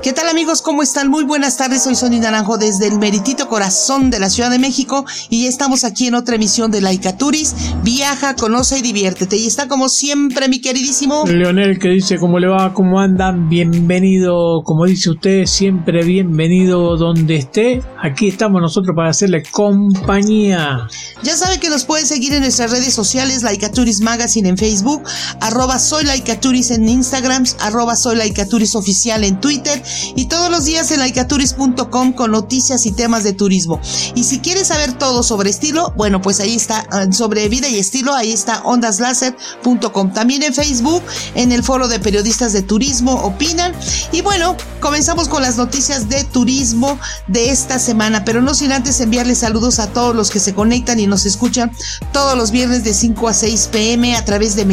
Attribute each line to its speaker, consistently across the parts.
Speaker 1: ¿Qué tal amigos? ¿Cómo están? Muy buenas tardes, soy Sonia Naranjo desde el meritito corazón de la Ciudad de México y estamos aquí en otra emisión de Laika Turis. Viaja, conoce y diviértete. Y está como siempre mi queridísimo
Speaker 2: Leonel que dice cómo le va, cómo andan, bienvenido, como dice usted, siempre bienvenido donde esté. Aquí estamos nosotros para hacerle compañía.
Speaker 1: Ya sabe que nos puede seguir en nuestras redes sociales, Laika Turis Magazine en Facebook, arroba soy Laika Turis en Instagram, arroba soy Laika Turis oficial en Twitter y todos los días en laicaturis.com con noticias y temas de turismo. Y si quieres saber todo sobre estilo, bueno, pues ahí está, ah, sobre vida y estilo, ahí está ondaslaser.com. También en Facebook, en el foro de periodistas de turismo, opinan. Y bueno, comenzamos con las noticias de turismo de esta semana, pero no sin antes enviarles saludos a todos los que se conectan y nos escuchan todos los viernes de 5 a 6 pm a través de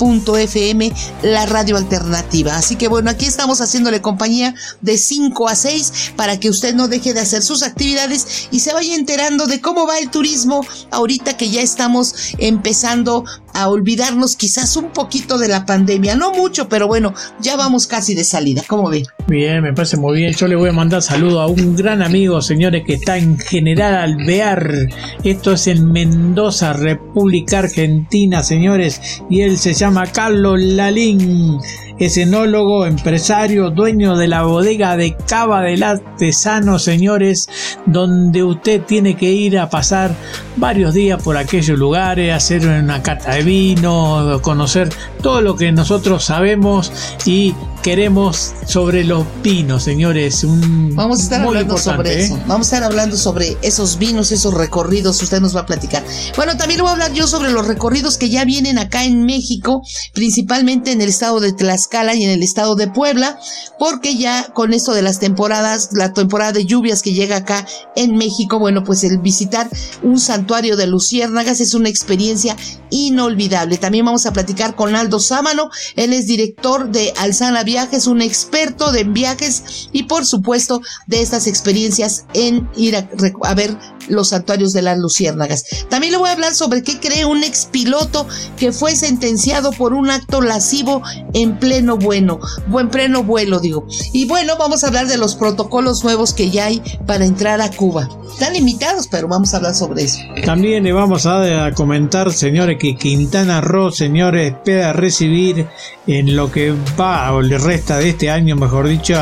Speaker 1: mediática.fm, la radio alternativa. Así que bueno, aquí estamos haciéndole compañía de 5 a 6 para que usted no deje de hacer sus actividades y se vaya enterando de cómo va el turismo ahorita que ya estamos empezando olvidarnos quizás un poquito de la pandemia. No mucho, pero bueno, ya vamos casi de salida. ¿Cómo ve?
Speaker 2: Bien, me parece muy bien. Yo le voy a mandar saludo a un gran amigo, señores, que está en General Alvear. Esto es en Mendoza, República Argentina, señores. Y él se llama Carlos Lalín es enólogo, empresario, dueño de la bodega de Cava del Artesano, señores, donde usted tiene que ir a pasar varios días por aquellos lugares, hacer una cata de vino, conocer todo lo que nosotros sabemos y queremos sobre los vinos, señores.
Speaker 1: Vamos a estar hablando sobre
Speaker 2: ¿eh?
Speaker 1: eso. Vamos a estar hablando sobre esos vinos, esos recorridos. Usted nos va a platicar. Bueno, también voy a hablar yo sobre los recorridos que ya vienen acá en México, principalmente en el estado de Tlaxcala y en el estado de Puebla, porque ya con esto de las temporadas, la temporada de lluvias que llega acá en México, bueno, pues el visitar un santuario de luciérnagas es una experiencia inolvidable. También vamos a platicar con Aldo Sámano. Él es director de Alzana Viajes, un experto de viajes y por supuesto de estas experiencias en ir a, ver los santuarios de las luciérnagas. También le voy a hablar sobre qué cree un expiloto que fue sentenciado por un acto lascivo en pleno bueno, buen pleno vuelo digo. Y bueno, vamos a hablar de los protocolos nuevos que ya hay para entrar a Cuba. Están limitados, pero vamos a hablar sobre eso.
Speaker 2: También le vamos a, comentar, señores, que Quintana Roo, señores, espera recibir en lo que va o le resta de este año, mejor dicho,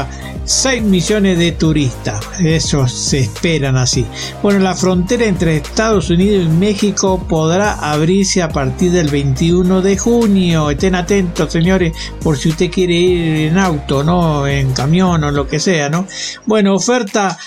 Speaker 2: 6 millones de turistas. Eso se esperan así. Bueno, la frontera entre Estados Unidos y México podrá abrirse a partir del 21 de junio. Estén atentos, señores, por si usted quiere ir en auto, ¿no? En camión o lo que sea, ¿no? Bueno, oferta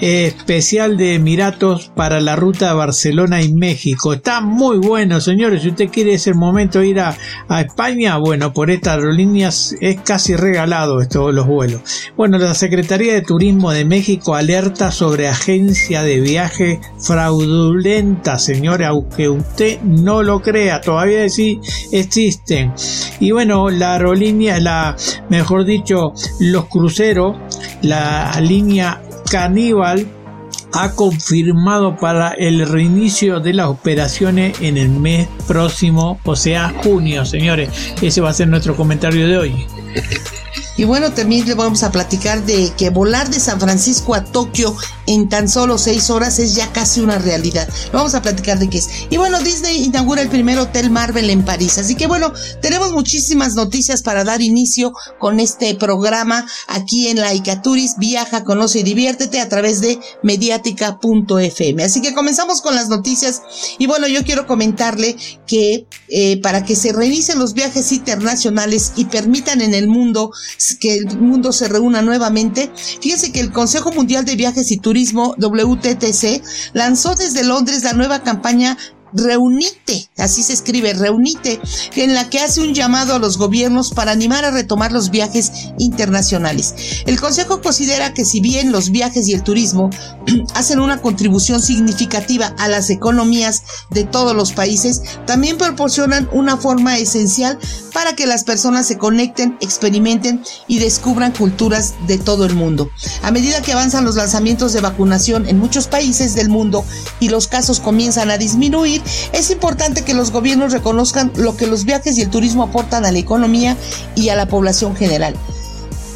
Speaker 2: eh, especial de Emiratos para la ruta Barcelona y México. Está muy bueno, señores. Si usted quiere ese momento ir a, España, bueno, por estas aerolíneas es casi regalado esto, los vuelos. Bueno, la Secretaría de Turismo de México alerta sobre agencia de viaje fraudulenta, señores, aunque usted no lo crea, todavía sí existen. Y bueno, la aerolínea, la, mejor dicho, los cruceros, la línea Caníbal ha confirmado para el reinicio de las operaciones en el mes próximo, o sea, junio, señores. Ese va a ser nuestro comentario de hoy.
Speaker 1: Y bueno, también le vamos a platicar de que volar de San Francisco a Tokio en tan solo seis horas es ya casi una realidad. Lo vamos a platicar de qué es. Y bueno, Disney inaugura el primer hotel Marvel en París. Así que bueno, tenemos muchísimas noticias para dar inicio con este programa aquí en la Icaturis. Viaja, conoce y diviértete a través de mediática.fm. Así que comenzamos con las noticias. Y bueno, yo quiero comentarle que eh, para que se reinicien los viajes internacionales y permitan en el mundo que el mundo se reúna nuevamente, fíjense que el Consejo Mundial de Viajes y Turismo, WTTC, lanzó desde Londres la nueva campaña Reunite, así se escribe, Reunite, en la que hace un llamado a los gobiernos para animar a retomar los viajes internacionales. El Consejo considera que si bien los viajes y el turismo hacen una contribución significativa a las economías de todos los países, también proporcionan una forma esencial para que las personas se conecten, experimenten y descubran culturas de todo el mundo. A medida que avanzan los lanzamientos de vacunación en muchos países del mundo y los casos comienzan a disminuir, es importante que los gobiernos reconozcan lo que los viajes y el turismo aportan a la economía y a la población general.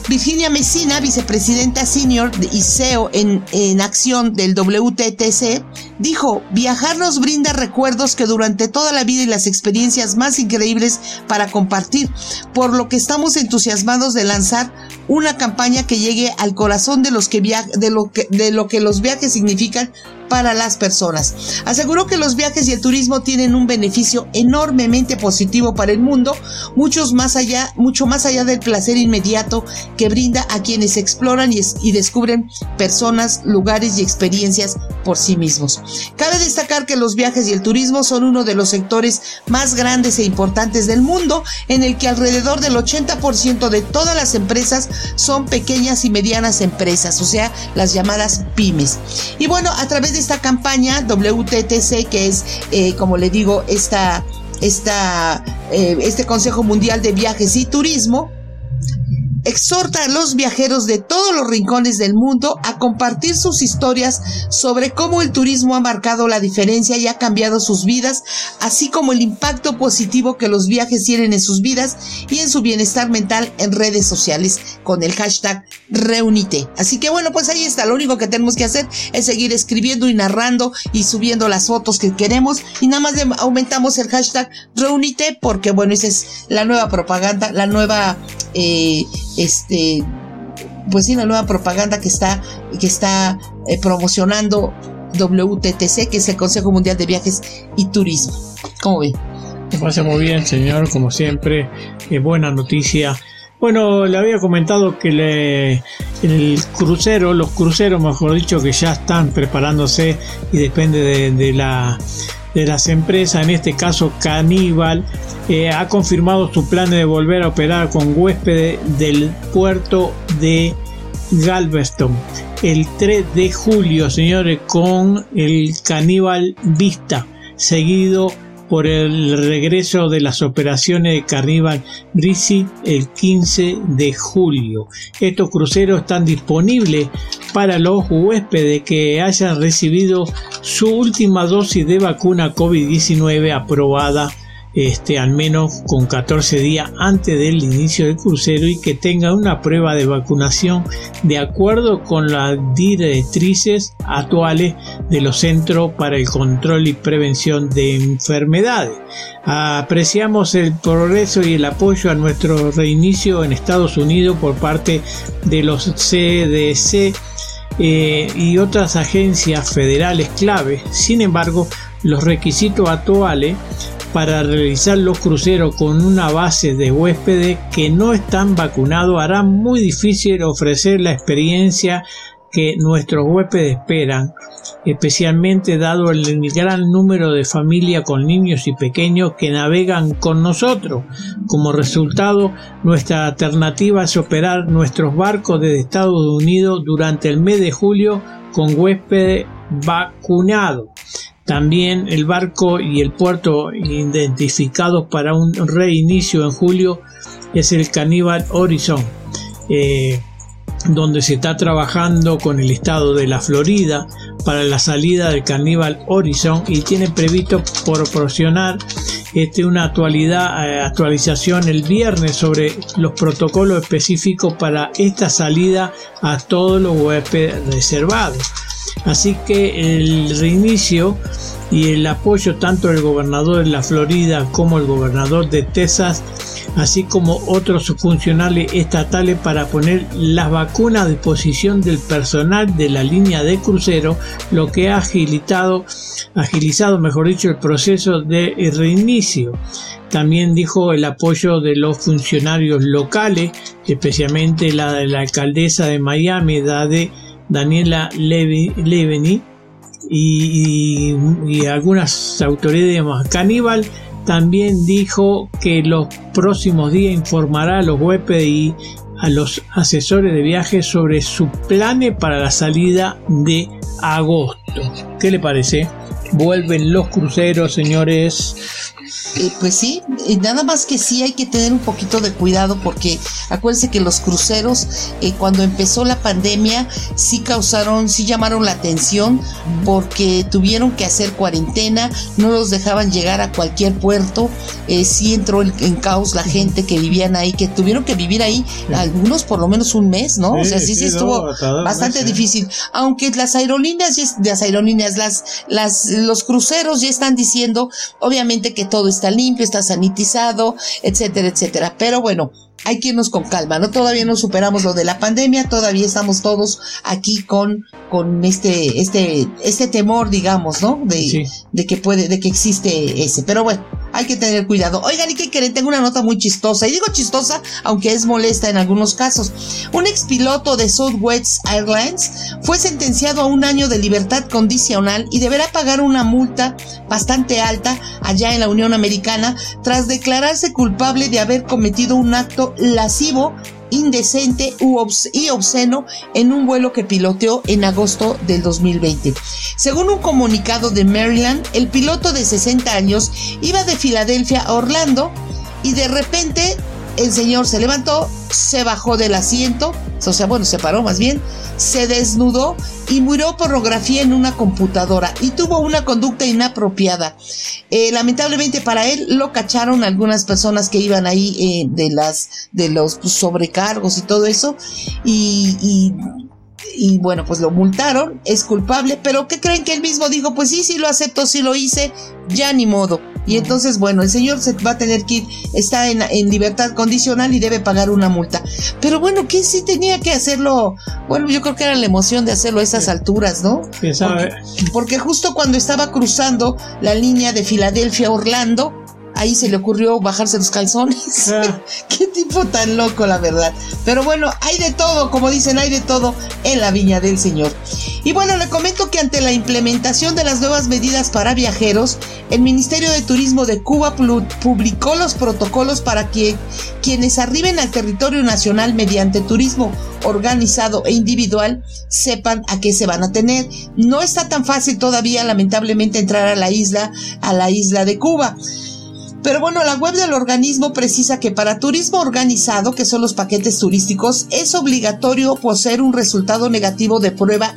Speaker 1: Virginia Messina, vicepresidenta senior y CEO en, en, acción del WTTC, dijo, viajar nos brinda recuerdos que durante toda la vida y las experiencias más increíbles para compartir, por lo que estamos entusiasmados de lanzar una campaña que llegue al corazón de, los que de, lo que, de lo que los viajes significan para las personas. Aseguró que los viajes y el turismo tienen un beneficio enormemente positivo para el mundo, muchos más allá, mucho más allá del placer inmediato que brinda a quienes exploran y, y descubren personas, lugares y experiencias por sí mismos. Cabe destacar que los viajes y el turismo son uno de los sectores más grandes e importantes del mundo, en el que alrededor del 80% de todas las empresas son pequeñas y medianas empresas, o sea, las llamadas pymes. Y bueno, a través de esta campaña WTTC, que es, eh, como le digo, esta, esta, eh, este Consejo Mundial de Viajes y Turismo, exhorta a los viajeros de todos los rincones del mundo a compartir sus historias sobre cómo el turismo ha marcado la diferencia y ha cambiado sus vidas, así como el impacto positivo que los viajes tienen en sus vidas y en su bienestar mental en redes sociales con el hashtag Reunite. Así que bueno, pues ahí está, lo único que tenemos que hacer es seguir escribiendo y narrando y subiendo las fotos que queremos y nada más aumentamos el hashtag Reunite porque bueno, esa es la nueva propaganda, la nueva... Eh, este, pues sí, la nueva propaganda que está, que está eh, promocionando WTTC, que es el Consejo Mundial de Viajes y Turismo. ¿Cómo ve?
Speaker 2: Me pasa muy bien, señor, como siempre, qué buena noticia. Bueno, le había comentado que le, el crucero, los cruceros, mejor dicho, que ya están preparándose y depende de la de las empresas, en este caso Caníbal, eh, ha confirmado su plan de volver a operar con huéspedes del puerto de Galveston el 3 de julio, señores, con el Caníbal Vista, seguido por el regreso de las operaciones de Carnival Brisi el 15 de julio. Estos cruceros están disponibles para los huéspedes que hayan recibido su última dosis de vacuna COVID-19 aprobada este, al menos con 14 días antes del inicio del crucero y que tenga una prueba de vacunación de acuerdo con las directrices actuales de los Centros para el Control y Prevención de Enfermedades. Apreciamos el progreso y el apoyo a nuestro reinicio en Estados Unidos por parte de los CDC eh, y otras agencias federales clave. Sin embargo, los requisitos actuales para realizar los cruceros con una base de huéspedes que no están vacunados hará muy difícil ofrecer la experiencia que nuestros huéspedes esperan, especialmente dado el gran número de familias con niños y pequeños que navegan con nosotros. Como resultado, nuestra alternativa es operar nuestros barcos desde Estados Unidos durante el mes de julio con huéspedes vacunados. También el barco y el puerto identificados para un reinicio en julio es el Caníbal Horizon, eh, donde se está trabajando con el estado de la Florida para la salida del Caníbal Horizon y tiene previsto proporcionar este, una actualidad, eh, actualización el viernes sobre los protocolos específicos para esta salida a todos los huéspedes reservados. Así que el reinicio y el apoyo tanto del gobernador de la Florida como el gobernador de Texas, así como otros funcionarios estatales para poner las vacunas a disposición del personal de la línea de crucero, lo que ha agilizado, agilizado mejor dicho, el proceso de reinicio. También dijo el apoyo de los funcionarios locales, especialmente la de la alcaldesa de Miami, de Daniela Leveni, y, algunas autoridades más. Caníbal también dijo que los próximos días informará a los huéspedes y a los asesores de viaje sobre su planes para la salida de agosto. ¿Qué le parece? Vuelven los cruceros, señores.
Speaker 1: Eh, pues sí, nada más que sí hay que tener un poquito de cuidado porque acuérdense que los cruceros eh, cuando empezó la pandemia sí causaron, sí llamaron la atención porque tuvieron que hacer cuarentena, no los dejaban llegar a cualquier puerto, eh, sí entró en, caos la gente que vivían ahí, que tuvieron que vivir ahí algunos por lo menos un mes, ¿no? o sea, sí, sí, estuvo bastante difícil, aunque las aerolíneas, las aerolíneas, las, las, los cruceros ya están diciendo, obviamente que todo está limpio, está sanitizado, etcétera, etcétera. Pero bueno, hay que irnos con calma, ¿no? Todavía no superamos lo de la pandemia, todavía estamos todos aquí con, con este, este, este temor, digamos, ¿no? De, de que puede, de que existe ese. Pero bueno, hay que tener cuidado. Oigan, y que quieren, tengo una nota muy chistosa. Y digo chistosa, aunque es molesta en algunos casos. Un expiloto de Southwest Airlines fue sentenciado a un año de libertad condicional y deberá pagar una multa bastante alta allá en la Unión Americana tras declararse culpable de haber cometido un acto lascivo indecente y obsceno en un vuelo que piloteó en agosto del 2020. Según un comunicado de Maryland, el piloto de 60 años iba de Filadelfia a Orlando y de repente el señor se levantó, se bajó del asiento, o sea, bueno, se paró más bien, se desnudó y murió pornografía en una computadora y tuvo una conducta inapropiada. Eh, lamentablemente para él lo cacharon algunas personas que iban ahí eh, de las de los sobrecargos y todo eso y, y y bueno, pues lo multaron, es culpable, pero ¿qué creen que él mismo dijo? Pues sí, sí lo acepto, sí lo hice, ya ni modo. Y entonces, bueno, el señor se va a tener que ir, está en, libertad condicional y debe pagar una multa. Pero bueno, ¿qué sí tenía que hacerlo? Bueno, yo creo que era la emoción de hacerlo a esas alturas, ¿no? Porque, porque justo cuando estaba cruzando la línea de Filadelfia a Orlando, ahí se le ocurrió bajarse los calzones. Ah. Qué tipo tan loco, la verdad. Pero bueno, hay de todo, como dicen, hay de todo en la viña del Señor. Y bueno, le comento que ante la implementación de las nuevas medidas para viajeros, el Ministerio de Turismo de Cuba publicó los protocolos para que quienes arriben al territorio nacional mediante turismo organizado e individual sepan a qué se van a tener. No está tan fácil todavía, lamentablemente, entrar a la isla, a la isla de Cuba. Pero bueno, la web del organismo precisa que para turismo organizado, que son los paquetes turísticos, es obligatorio poseer un resultado negativo de prueba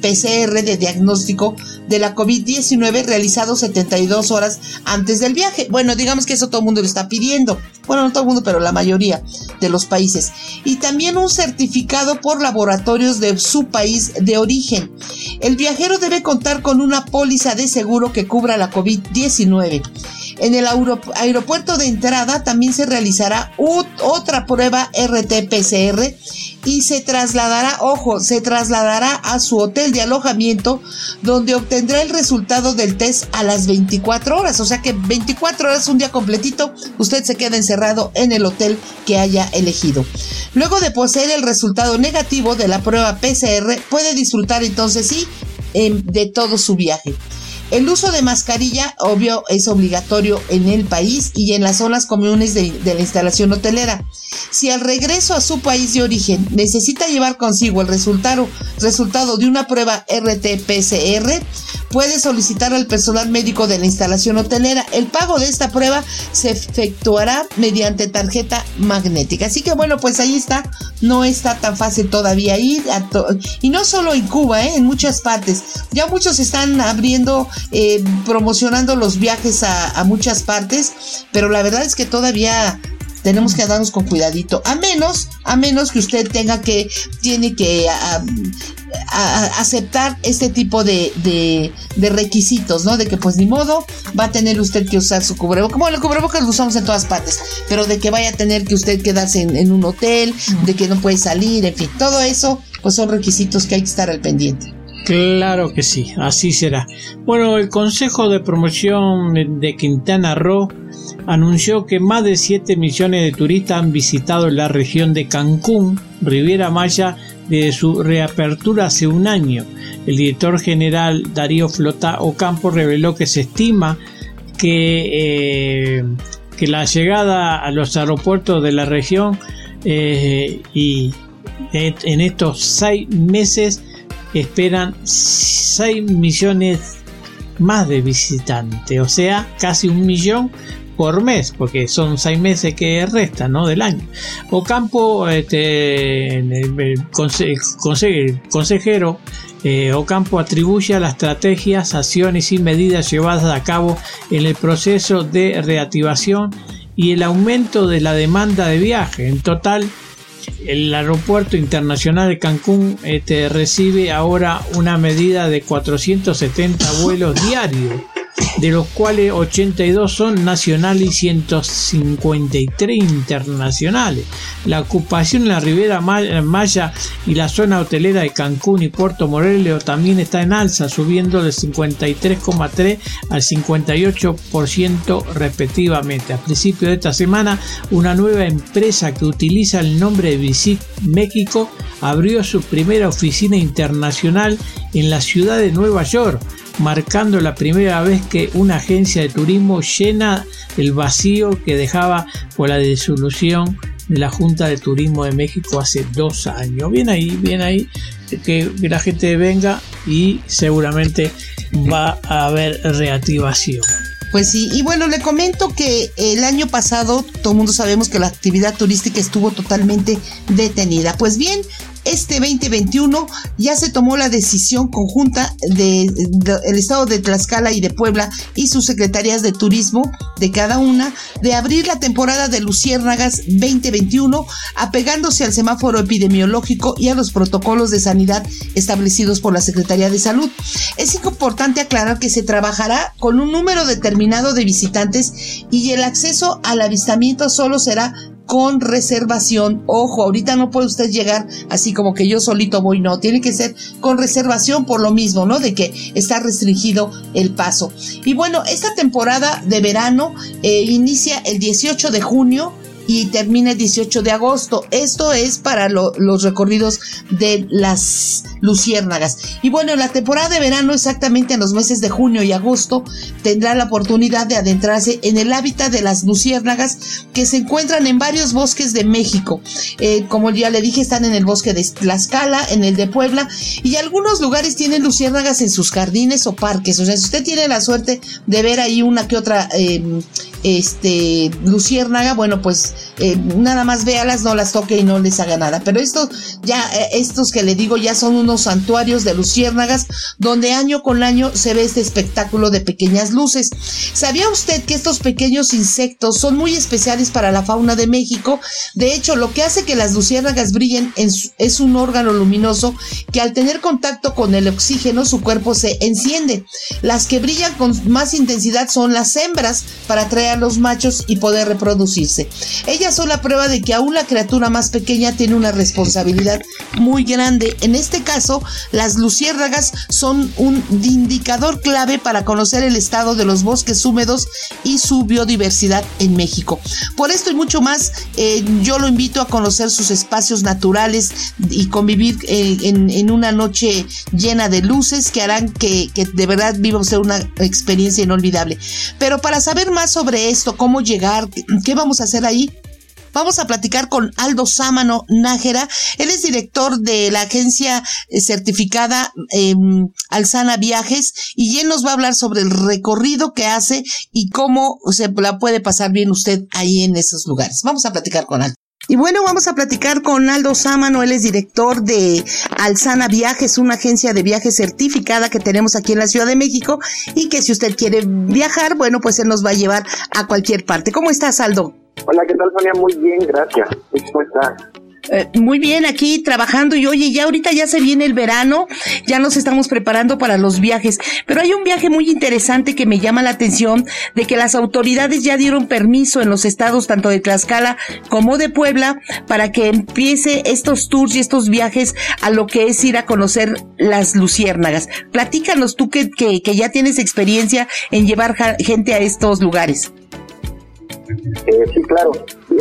Speaker 1: RT-PCR de diagnóstico de la COVID-19 realizado 72 horas antes del viaje. Bueno, digamos que eso todo el mundo lo está pidiendo. Bueno, no todo el mundo, pero la mayoría de los países. Y también un certificado por laboratorios de su país de origen. El viajero debe contar con una póliza de seguro que cubra la COVID-19. En el aeropuerto de entrada también se realizará otra prueba RT-PCR y se trasladará, ojo, se trasladará a su hotel de alojamiento donde obtendrá el resultado del test a las 24 horas. O sea que 24 horas, un día completito, usted se queda encerrado en el hotel que haya elegido. Luego de poseer el resultado negativo de la prueba PCR, puede disfrutar entonces sí em, de todo su viaje. El uso de mascarilla, obvio, es obligatorio en el país y en las zonas comunes de, la instalación hotelera. Si al regreso a su país de origen necesita llevar consigo el resultado, resultado de una prueba RT-PCR, puede solicitar al personal médico de la instalación hotelera. El pago de esta prueba se efectuará mediante tarjeta magnética. Así que bueno, pues ahí está. No está tan fácil todavía ir. y no solo en Cuba, ¿eh? en muchas partes. Ya muchos están abriendo eh, promocionando los viajes a, muchas partes, pero la verdad es que todavía tenemos que darnos con cuidadito, a menos, a menos que usted tenga que, tiene que aceptar este tipo de, de, requisitos, ¿no? De que pues ni modo va a tener usted que usar su cubrebocas, como el cubrebocas lo usamos en todas partes, pero de que vaya a tener que usted quedarse en, en un hotel, de que no puede salir, en fin, todo eso pues son requisitos que hay que estar al pendiente.
Speaker 2: Claro que sí, así será. Bueno, el Consejo de Promoción de Quintana Roo anunció que más de 7 millones de turistas han visitado la región de Cancún, Riviera Maya, de su reapertura hace un año. El director general Darío Flota Ocampo reveló que se estima que, eh, que la llegada a los aeropuertos de la región eh, y en estos seis meses esperan 6 millones más de visitantes, o sea, casi un millón por mes, porque son seis meses que restan ¿no? del año. Ocampo, este, el, consejero eh, Ocampo atribuye a las estrategias, acciones y medidas llevadas a cabo en el proceso de reactivación y el aumento de la demanda de viaje. En total, el aeropuerto internacional de Cancún este, recibe ahora una medida de 470 vuelos diarios de los cuales 82 son nacionales y 153 internacionales. La ocupación en la Ribera Maya y la zona hotelera de Cancún y Puerto Morelos también está en alza, subiendo del 53,3 al 58% respectivamente. A principios de esta semana, una nueva empresa que utiliza el nombre de Visit México abrió su primera oficina internacional en la ciudad de Nueva York marcando la primera vez que una agencia de turismo llena el vacío que dejaba por la disolución de la Junta de Turismo de México hace dos años. Bien ahí, bien ahí, que la gente venga y seguramente va a haber reactivación.
Speaker 1: Pues sí, y bueno, le comento que el año pasado todo el mundo sabemos que la actividad turística estuvo totalmente detenida. Pues bien, este 2021 ya se tomó la decisión conjunta del de, estado de Tlaxcala y de Puebla y sus secretarías de turismo de cada una de abrir la temporada de Luciérnagas 2021 apegándose al semáforo epidemiológico y a los protocolos de sanidad establecidos por la Secretaría de Salud. Es importante aclarar que se trabajará con un número determinado de visitantes y el acceso al avistamiento solo será con reservación. Ojo, ahorita no puede usted llegar así como que yo solito voy, no, tiene que ser con reservación por lo mismo, ¿no? De que está restringido el paso. Y bueno, esta temporada de verano eh, inicia el 18 de junio y termina el 18 de agosto. Esto es para los recorridos de las luciérnagas. Y bueno, en la temporada de verano, exactamente en los meses de junio y agosto, tendrá la oportunidad de adentrarse en el hábitat de las luciérnagas que se encuentran en varios bosques de México. Eh, como ya le dije, están en el bosque de Tlaxcala, en el de Puebla, y algunos lugares tienen luciérnagas en sus jardines o parques. O sea, si usted tiene la suerte de ver ahí una que otra eh, este, luciérnaga, bueno, pues eh, nada más véalas, no las toque y no les haga nada. Pero estos, ya, eh, estos que le digo, ya son unos santuarios de luciérnagas, donde año con año se ve este espectáculo de pequeñas luces. ¿Sabía usted que estos pequeños insectos son muy especiales para la fauna de México? De hecho, lo que hace que las luciérnagas brillen es un órgano luminoso que al tener contacto con el oxígeno, su cuerpo se enciende. Las que brillan con más intensidad son las hembras para atraer a los machos y poder reproducirse. Ellas son la prueba de que aún la criatura más pequeña tiene una responsabilidad muy grande. En este caso, las luciérnagas son un indicador clave para conocer el estado de los bosques húmedos y su biodiversidad en México. Por esto y mucho más, eh, yo lo invito a conocer sus espacios naturales y convivir eh, en, una noche llena de luces que harán que, de verdad viva usted una experiencia inolvidable. Pero para saber más sobre esto, cómo llegar, qué vamos a hacer ahí, Vamos a platicar con Aldo Sámano Nájera. Él es director de la agencia eh, certificada em, Alzana Viajes y él nos va a hablar sobre el recorrido que hace y cómo se la puede pasar bien usted ahí en esos lugares. Vamos a platicar con Aldo. Y bueno, vamos a platicar con Aldo Sámano, él es director de Alzana Viajes, una agencia de viajes certificada que tenemos aquí en la Ciudad de México y que si usted quiere viajar, bueno, pues él nos va a llevar a cualquier parte. ¿Cómo estás, Aldo?
Speaker 3: Hola, ¿qué tal, Sonia? Muy bien, gracias. ¿Cómo estás?
Speaker 1: Eh, muy bien, aquí trabajando y oye, ya ahorita ya se viene el verano, ya nos estamos preparando para los viajes, pero hay un viaje muy interesante que me llama la atención de que las autoridades ya dieron permiso en los estados tanto de Tlaxcala como de Puebla para que empiece estos tours y estos viajes a lo que es ir a conocer las luciérnagas. Platícanos tú que, que, que ya tienes experiencia en llevar gente a estos lugares.
Speaker 3: Eh, sí, claro.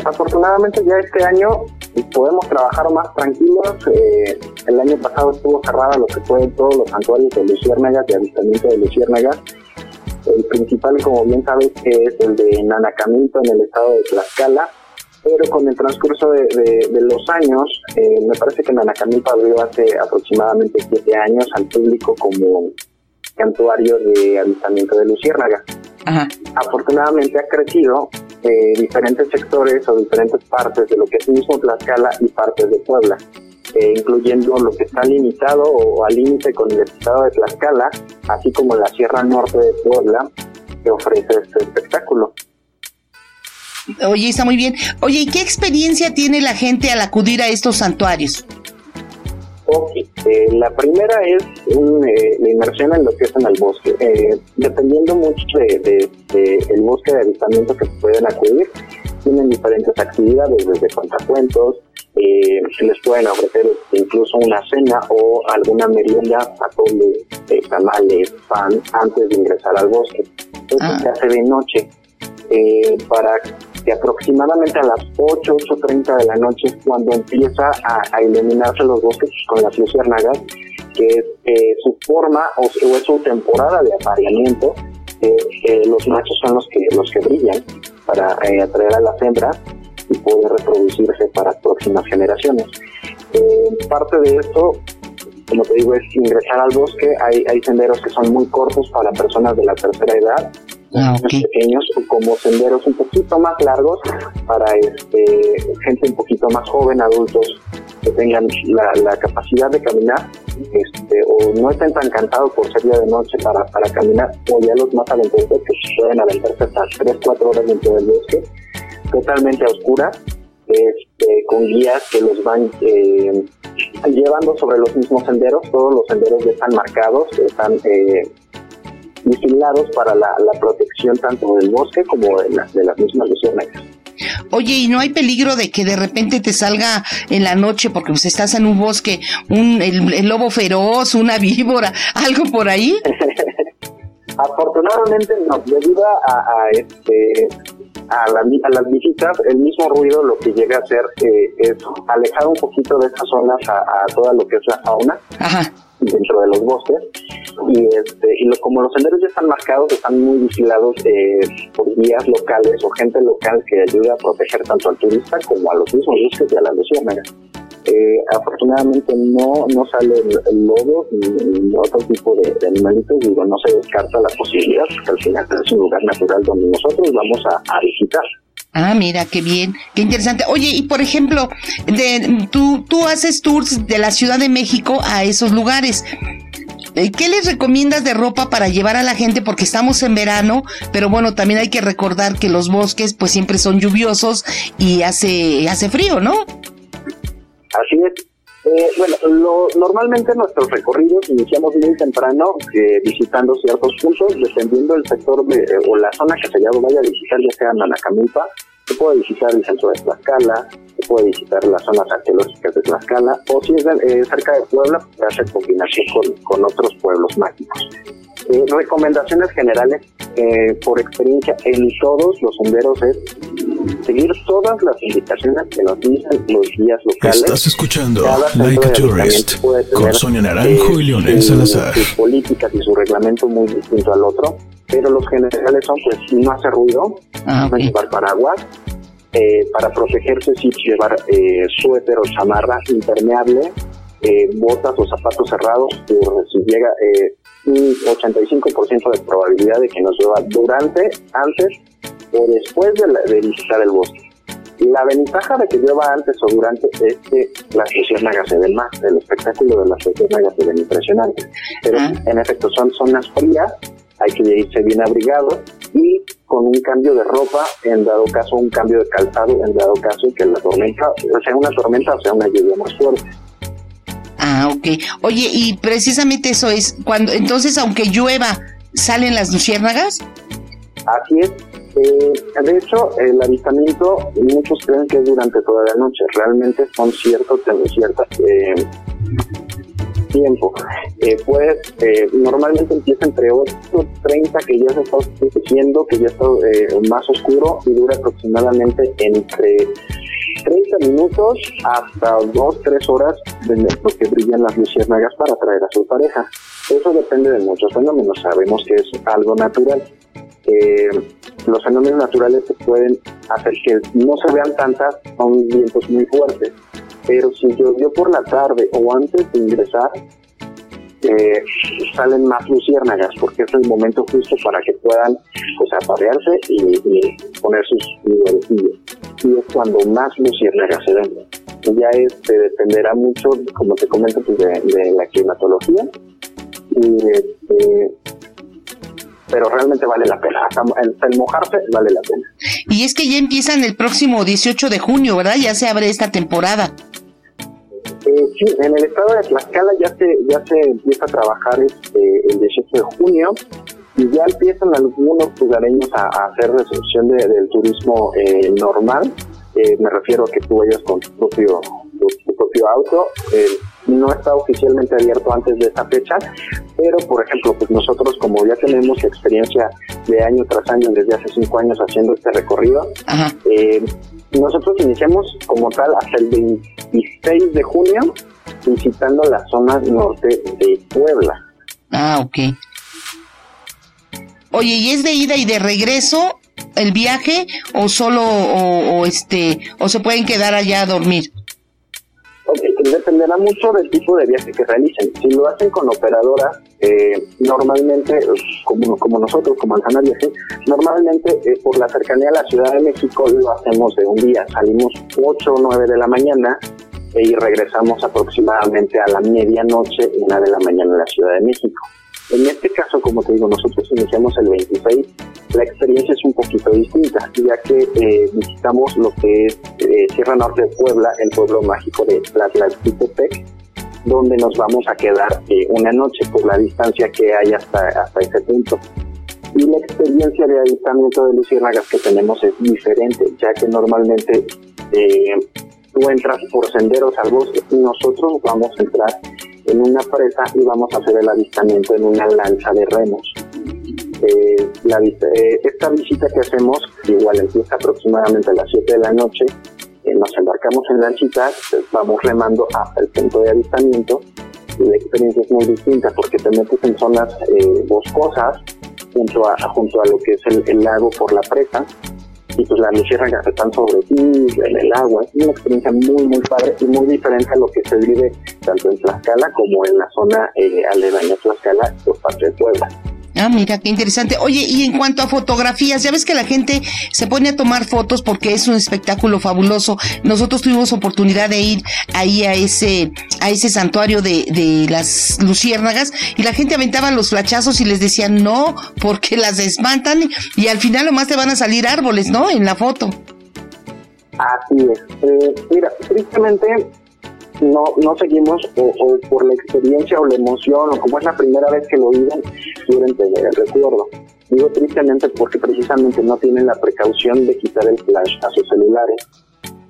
Speaker 3: afortunadamente ya este año podemos trabajar más tranquilos. Eh, el año pasado estuvo cerrada lo que fue todos los santuarios de luciérnagas, de avistamiento de luciérnagas. El principal, como bien sabes, es el de Nanacamito en el estado de Tlaxcala, pero con el transcurso de, los años, eh, me parece que Nanacamito abrió hace aproximadamente siete años al público como santuario de avistamiento de luciérnagas. Afortunadamente ha crecido eh, diferentes sectores o diferentes partes de lo que es mismo Tlaxcala y partes de Puebla, eh, incluyendo lo que está limitado o al límite con el estado de Tlaxcala, así como la Sierra Norte de Puebla, que ofrece este espectáculo.
Speaker 1: Oye, está muy bien. Oye, ¿y qué experiencia tiene la gente al acudir a estos santuarios?
Speaker 3: Ok, eh, la primera es eh, la inmersión en lo que es en el bosque. Eh, dependiendo mucho de, el bosque de avistamiento que pueden acudir, tienen diferentes actividades, desde cuentacuentos, se les pueden ofrecer incluso una cena o alguna merienda, atole, tamales, pan, antes de ingresar al bosque. Eso ah. se hace de noche. para que aproximadamente a las 8, 8.30 de la noche cuando empieza a, iluminarse los bosques con las luciérnagas, que es eh, su forma o, es su temporada de apareamiento. Eh, los machos son los que, los que brillan para eh, atraer a las hembras y poder reproducirse para próximas generaciones. parte de esto, como te digo, es ingresar al bosque. Hay senderos que son muy cortos para personas de la tercera edad ah, pequeños como senderos un poquito más largos para este, gente un poquito más joven, adultos que tengan la, capacidad de caminar este, o no estén tan cansados por ser día de noche para, para caminar o ya los más aventureros que pueden aventarse hasta 3, 4 horas dentro del bosque totalmente a oscuras este, con guías que los van eh, llevando sobre los mismos senderos. Todos los senderos ya están marcados están eh, vigilados para la, protección tanto del bosque como de, de las mismas luciérnagas.
Speaker 1: Oye, ¿y no hay peligro de que de repente te salga en la noche porque pues estás en un bosque, un el, lobo feroz, una víbora, algo por ahí?
Speaker 3: Afortunadamente no, debido a, este a, las visitas, el mismo ruido lo que llega a hacer eh, es alejar un poquito de estas zonas a, a, toda lo que es la fauna. Ajá dentro de los bosques. Y este y lo, como los senderos ya están marcados están muy vigilados eh, por guías locales o gente local que ayuda a proteger tanto al turista como a los mismos bosques y a las luciérnagas eh, afortunadamente no no sale el, lobo ni, otro tipo de, animalitos digo no se descarta la posibilidad porque al final es un lugar natural donde nosotros vamos a visitar
Speaker 1: Ah, mira, qué bien, qué interesante. Oye, y por ejemplo, de, tú, tú haces tours de la Ciudad de México a esos lugares. Eh, ¿Qué les recomiendas de ropa para llevar a la gente? Porque estamos en verano, pero bueno, también hay que recordar que los bosques pues siempre son lluviosos y hace, hace frío, ¿no?
Speaker 3: Así es. Eh, bueno, lo, normalmente nuestros recorridos iniciamos muy temprano eh, visitando ciertos puntos, dependiendo del sector de, o la zona que se vaya a visitar, ya sea Nanacamilpa, se puede visitar el centro de Tlaxcala, se puede visitar las zonas arqueológicas de Tlaxcala, o si es eh, cerca de Puebla, puede hacer combinación con, otros pueblos mágicos. Eh, recomendaciones generales, eh, por experiencia, en todos los senderos es seguir todas las indicaciones que nos dicen los guías locales.
Speaker 4: Estás escuchando Like a Tourist con Sonia Naranjo y Leonel Salazar.
Speaker 3: Sus políticas y su reglamento muy distinto al otro pero los generales son pues no hace ruido, ah, no llevar paraguas, eh, para protegerse sí llevar eh, suéter o chamarra impermeable, eh, botas o zapatos cerrados, si llega eh, un 85% de probabilidad de que nos llueva durante, antes o después de, visitar el bosque. La ventaja de que llueva antes o durante es que las luciérnagas se ven más, el espectáculo de las luciérnagas se ven impresionante. Pero ah. en efecto son zonas frías hay que irse bien abrigado y con un cambio de ropa, en dado caso un cambio de calzado, en dado caso que la tormenta, sea una tormenta o sea una lluvia más fuerte.
Speaker 1: Ah, ok. Oye, y precisamente eso es, cuando entonces aunque llueva, ¿salen las luciérnagas?
Speaker 3: Así es. Eh, de hecho, el avistamiento, muchos creen que es durante toda la noche. Realmente son ciertos, ciertas eh, tiempo. Eh, pues eh, normalmente empieza entre 8.30 que ya se está oscureciendo, que ya está eh, más oscuro y dura aproximadamente entre 30 minutos hasta 2, 3 horas de lo que brillan las luciérnagas para atraer a su pareja. Eso depende de muchos fenómenos, sabemos que es algo natural. Eh, los fenómenos naturales que pueden hacer que no se vean tantas son vientos muy fuertes, pero si llovió por la tarde o antes de ingresar, eh, salen más luciérnagas porque es el momento justo para que puedan pues aparearse y, poner sus niveles y es cuando más luciérnagas se ven. Ya este dependerá mucho como te comento pues, de, la climatología. Y este, pero realmente vale la pena. el, mojarse vale la pena.
Speaker 1: Y es que ya empiezan el próximo 18 de junio, ¿verdad? Ya se abre esta temporada.
Speaker 3: Eh, sí, en el estado de Tlaxcala ya se, ya se empieza a trabajar este, el 18 de junio y ya empiezan algunos lugareños a, hacer recepción del turismo eh, normal. Eh, me refiero a que tú vayas con tu propio, tu, propio auto. No está oficialmente abierto antes de esta fecha, pero por ejemplo, pues nosotros como ya tenemos experiencia de año tras año, desde hace cinco años haciendo este recorrido, nosotros iniciamos como tal hasta el 26 de junio visitando la zona norte de Puebla.
Speaker 1: Ah, ok. Oye, ¿y es de ida y de regreso el viaje o solo o, este o se pueden quedar allá a dormir?
Speaker 3: Dependerá mucho del tipo de viaje que realicen. Si lo hacen con operadoras, eh, normalmente, como, como nosotros, como Alzana Viaje, normalmente eh, por la cercanía a la Ciudad de México lo hacemos de un día. Salimos 8 o 9 de la mañana y regresamos aproximadamente a la medianoche, una de la mañana en la Ciudad de México. En este caso, como te digo, nosotros iniciamos el 26, la experiencia es un poquito distinta, ya que eh, visitamos lo que es eh, Sierra Norte de Puebla, el pueblo mágico de Tlatlacitepec, donde nos vamos a quedar eh, una noche por la distancia que hay hasta, hasta ese punto. Y la experiencia de avistamiento de luciérnagas que tenemos es diferente, ya que normalmente tú entras por senderos al bosque y nosotros vamos a entrar en una presa y vamos a hacer el avistamiento en una lancha de remos. Eh, la, eh, esta visita que hacemos, igual empieza aproximadamente a las 7 de la noche, eh, nos embarcamos en lanchitas, vamos remando hasta el punto de avistamiento la experiencia es muy distinta porque te metes en zonas boscosas junto a, junto a lo que es el lago por la presa y pues las luciérnagas están sobre ti, en el agua. Es una experiencia muy, muy padre y muy diferente a lo que se vive tanto en Tlaxcala como en la zona eh, aledaña a Tlaxcala por parte de Puebla.
Speaker 1: Ah, mira, qué interesante. Oye, y en cuanto a fotografías, ya ves que la gente se pone a tomar fotos porque es un espectáculo fabuloso. Nosotros tuvimos oportunidad de ir ahí a ese, a ese santuario de, de las luciérnagas y la gente aventaba los flachazos y les decían no, porque las espantan y al final nomás te van a salir árboles, ¿no? En la foto.
Speaker 3: Así es. Eh, mira, tristemente no, no seguimos o, por la experiencia o la emoción o como es la primera vez que lo viven, quieren el recuerdo. Digo tristemente porque precisamente no tienen la precaución de quitar el flash a sus celulares.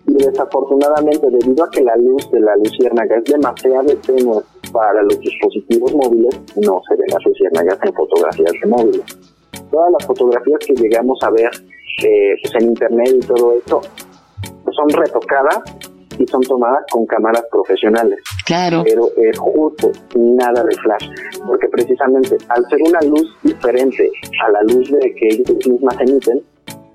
Speaker 3: Y desafortunadamente, debido a que la luz de la luciérnaga es demasiado tenue para los dispositivos móviles, no se ven las luciérnagas en fotografías de móviles. Todas las fotografías que llegamos a ver eh, pues en internet y todo esto son retocadas y son tomadas con cámaras profesionales.
Speaker 1: Claro.
Speaker 3: Pero es justo nada de flash, porque precisamente al ser una luz diferente a la luz de que ellos mismas emiten,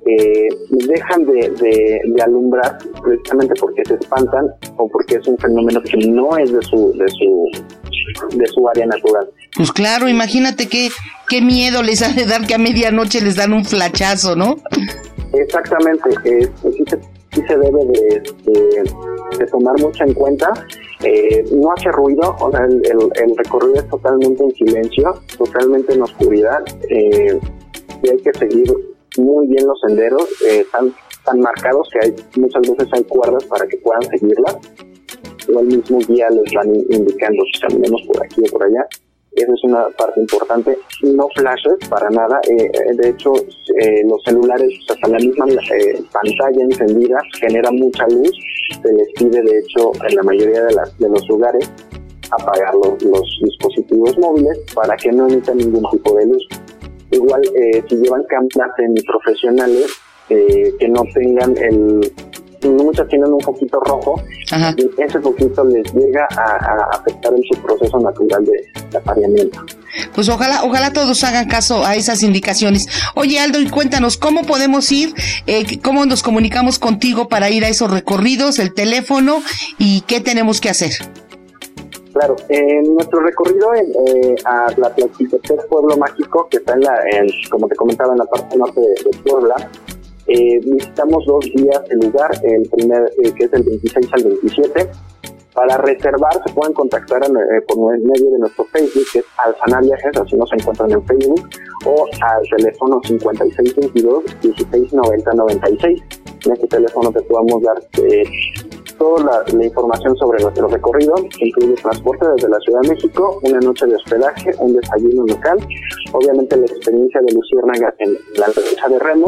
Speaker 3: eh, dejan de, de, alumbrar precisamente porque se espantan o porque es un fenómeno que no es de su de su de su área natural.
Speaker 1: Pues claro, imagínate qué qué miedo les ha de dar que a medianoche les dan un flachazo, ¿no?
Speaker 3: Exactamente, eh, sí se debe de, tomar mucho en cuenta. Eh, no hace ruido, el, recorrido es totalmente en silencio, totalmente en oscuridad eh, y hay que seguir muy bien los senderos, eh, tan marcados que hay muchas veces hay cuerdas para que puedan seguirlas. O el mismo guía les van indicando si caminemos por aquí o por allá esa es una parte importante. No flashes para nada. Eh, eh, de hecho, eh, los celulares, hasta la misma pantalla encendida, genera mucha luz. Se les pide, de hecho, en la mayoría de, las, de los lugares, apagar los, los dispositivos móviles para que no emitan ningún tipo de luz. Igual, si llevan cámaras profesionales que no tengan el muchas tienen un foquito rojo y ese foquito les llega a, afectar en su proceso natural de, apareamiento.
Speaker 1: Pues ojalá, ojalá todos hagan caso a esas indicaciones. Oye Aldo, y cuéntanos, ¿cómo podemos ir? Eh, ¿Cómo nos comunicamos contigo para ir a esos recorridos, el teléfono y qué tenemos que hacer?
Speaker 3: Claro, en nuestro recorrido eh, a la Tlaxcaltepec Pueblo Mágico, que está en la, como te comentaba, en la parte norte de, Puebla, eh, visitamos dos días el lugar, el primer, eh, que es del 26 al 27. Para reservar se pueden contactar por medio de nuestro Facebook, que es Alzana Viajes, así nos encuentran en Facebook, o al teléfono 5622 169096. En este teléfono te podemos dar toda la, información sobre nuestro recorrido, incluye transporte desde la Ciudad de México, una noche de hospedaje, un desayuno local, obviamente la experiencia de Luciérnaga en la lancha de remo,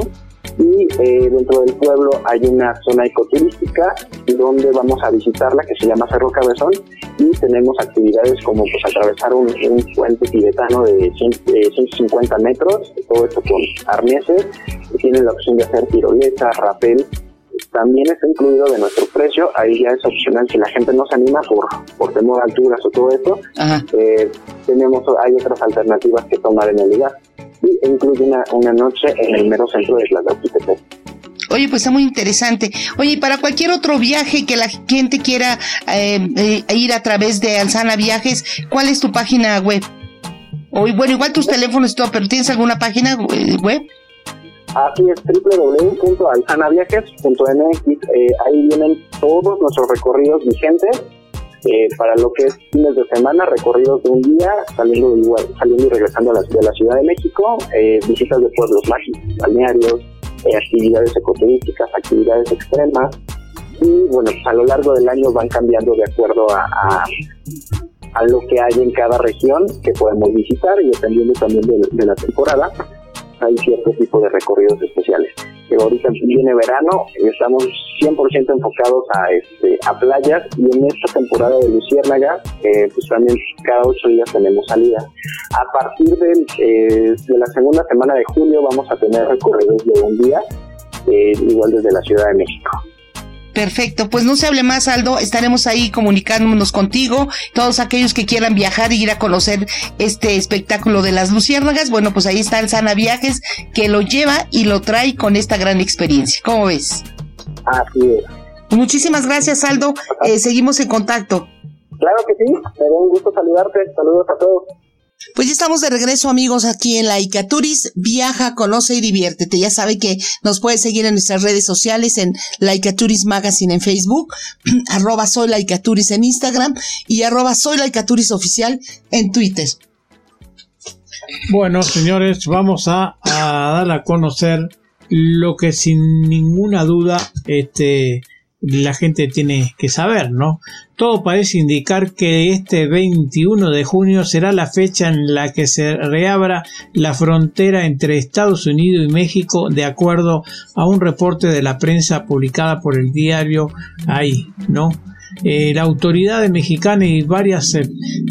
Speaker 3: y eh, dentro del pueblo hay una zona ecoturística donde vamos a visitarla que se llama Cerro Cabezón y tenemos actividades como pues atravesar un, puente tibetano de, 150 metros, todo esto con arneses, tienen la opción de hacer tirolesa, rapel también está incluido de nuestro precio, ahí ya es opcional si la gente no se anima por, por temor a alturas o todo eso, eh, tenemos, hay otras alternativas que tomar en el lugar. Y incluye una, una noche en el mero centro de la Tlaxcaltepec.
Speaker 1: Oye, pues está muy interesante. Oye, para cualquier otro viaje que la gente quiera eh, eh, ir a través de Alzana Viajes, ¿cuál es tu página web? O bueno, igual tus teléfonos y todo, pero ¿tienes alguna página web?
Speaker 3: Así es, www.alzanaviajes.mx. Eh, ahí vienen todos nuestros recorridos vigentes. Eh, para lo que es fines de semana, recorridos de un día, saliendo, saliendo y regresando a la, de la Ciudad de México, eh, visitas de pueblos mágicos, balnearios, eh, actividades ecoturísticas, actividades extremas. Y bueno, pues a lo largo del año van cambiando de acuerdo a, a lo que hay en cada región que podemos visitar y dependiendo también de la temporada hay cierto tipo de recorridos especiales. Pero ahorita viene verano, estamos 100% enfocados a, este, a playas y en esta temporada de Luciérnaga, eh, pues también cada ocho días tenemos salida. A partir eh, de la segunda semana de julio vamos a tener recorridos de un día, eh, igual desde la Ciudad de México.
Speaker 1: Perfecto, pues no se hable más, Aldo. Estaremos ahí comunicándonos contigo. Todos aquellos que quieran viajar y ir a conocer este espectáculo de las luciérnagas, bueno, pues ahí está el Sana Viajes que lo lleva y lo trae con esta gran experiencia. ¿Cómo ves?
Speaker 3: Así es.
Speaker 1: Muchísimas gracias, Aldo. Eh, seguimos en contacto.
Speaker 3: Claro que sí. Me da un gusto saludarte. Saludos a todos.
Speaker 1: Pues ya estamos de regreso amigos aquí en la Icaturis. Viaja, conoce y diviértete. Ya sabe que nos puede seguir en nuestras redes sociales en la Icaturis Magazine en Facebook, arroba soy la en Instagram y arroba soy la oficial en Twitter.
Speaker 2: Bueno, señores, vamos a, a dar a conocer lo que sin ninguna duda este la gente tiene que saber, ¿no? Todo parece indicar que este 21 de junio será la fecha en la que se reabra la frontera entre Estados Unidos y México, de acuerdo a un reporte de la prensa publicada por el diario ahí, ¿no? Eh, la autoridad mexicana y varias eh,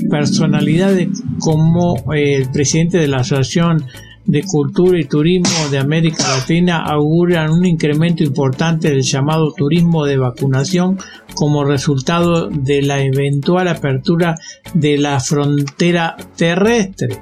Speaker 2: personalidades como eh, el presidente de la Asociación de Cultura y Turismo de América Latina auguran un incremento importante del llamado turismo de vacunación como resultado de la eventual apertura de la frontera terrestre.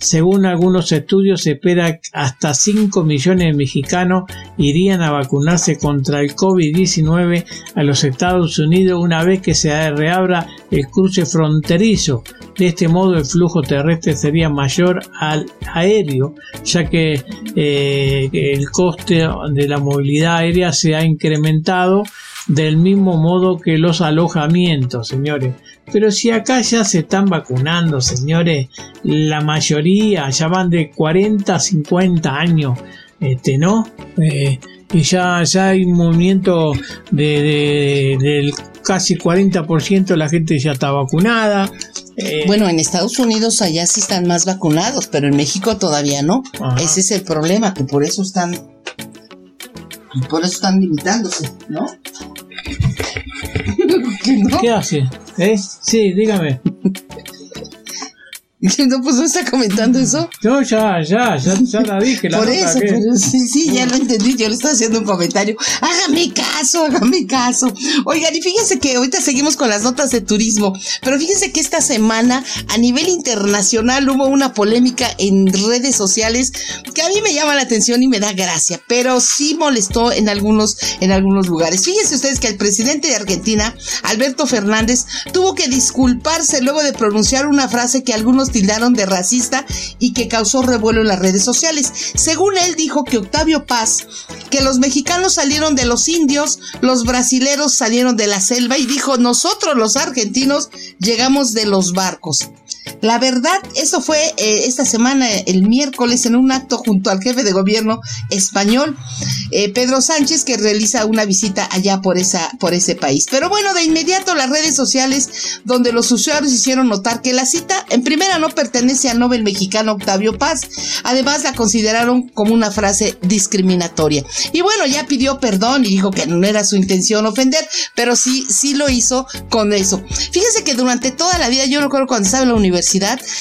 Speaker 2: Según algunos estudios, se espera que hasta 5 millones de mexicanos irían a vacunarse contra el COVID-19 a los Estados Unidos una vez que se reabra el cruce fronterizo. De este modo, el flujo terrestre sería mayor al aéreo, ya que eh, el coste de la movilidad aérea se ha incrementado del mismo modo que los alojamientos, señores. Pero si acá ya se están vacunando, señores, la mayoría ya van de 40 a 50 años, este, ¿no? Eh, y ya, ya hay un movimiento de, del casi 40% de la gente ya está vacunada.
Speaker 1: Eh, bueno, en Estados Unidos allá sí están más vacunados, pero en México todavía no. Ese es el problema, que por eso están por eso están limitándose, ¿no?
Speaker 2: ¿Qué, hace? ¿Eh? Sí, dígame.
Speaker 1: No, pues no está comentando eso.
Speaker 2: Yo ya, ya, ya, ya la dije. La
Speaker 1: Por eso,
Speaker 2: que-
Speaker 1: pero sí, sí, ya lo entendí. Yo le estoy haciendo un comentario. Hágame caso, hágame caso. Oigan, y fíjense que ahorita seguimos con las notas de turismo, pero fíjense que esta semana a nivel internacional hubo una polémica en redes sociales que a mí me llama la atención y me da gracia, pero sí molestó en algunos, en algunos lugares. Fíjense ustedes que el presidente de Argentina, Alberto Fernández, tuvo que disculparse luego de pronunciar una frase que algunos tildaron de racista y que causó revuelo en las redes sociales. Según él dijo que Octavio Paz, que los mexicanos salieron de los indios, los brasileros salieron de la selva y dijo nosotros los argentinos llegamos de los barcos. La verdad, eso fue eh, esta semana, el miércoles, en un acto junto al jefe de gobierno español, eh, Pedro Sánchez, que realiza una visita allá por, esa, por ese país. Pero bueno, de inmediato las redes sociales, donde los usuarios hicieron notar que la cita, en primera, no pertenece al Nobel mexicano Octavio Paz. Además, la consideraron como una frase discriminatoria. Y bueno, ya pidió perdón y dijo que no era su intención ofender, pero sí, sí lo hizo con eso. Fíjense que durante toda la vida, yo recuerdo cuando estaba en la universidad,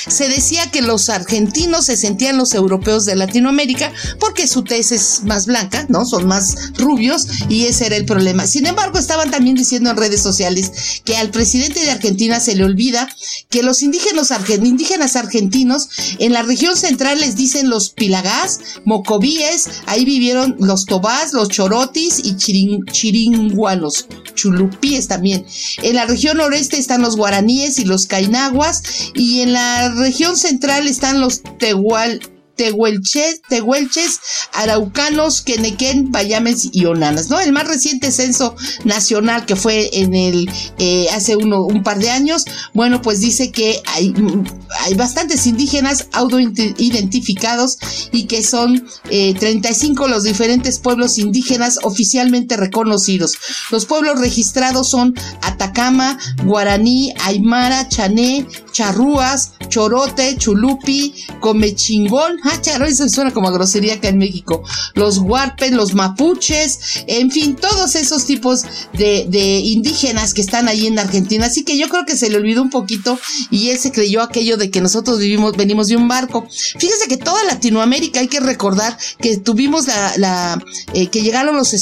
Speaker 1: se decía que los argentinos se sentían los europeos de Latinoamérica porque su tez es más blanca, ¿no? Son más rubios y ese era el problema. Sin embargo, estaban también diciendo en redes sociales que al presidente de Argentina se le olvida que los indígenas, argen- indígenas argentinos en la región central les dicen los pilagás, mocobíes, ahí vivieron los tobás, los chorotis y chirin- chiringuanos, chulupíes también. En la región noreste están los guaraníes y los cainaguas y en la región central están los tehual tehuelches, araucanos, quenequén, bayames y onanas, ¿no? El más reciente censo nacional que fue en el eh, hace uno, un par de años, bueno, pues dice que hay, mm, hay bastantes indígenas autoidentificados y que son eh, 35 los diferentes pueblos indígenas oficialmente reconocidos. Los pueblos registrados son Atacama, Guaraní, Aymara, Chané, Charrúas, Chorote, Chulupi, Comechingón, ah, charo, eso suena como a grosería acá en México, los Huarpen, los Mapuches, en fin, todos esos tipos de, de indígenas que están ahí en Argentina, así que yo creo que se le olvidó un poquito y él se creyó aquello de que nosotros vivimos, venimos de un barco. Fíjese que toda Latinoamérica hay que recordar que tuvimos la, la eh, que llegaron los,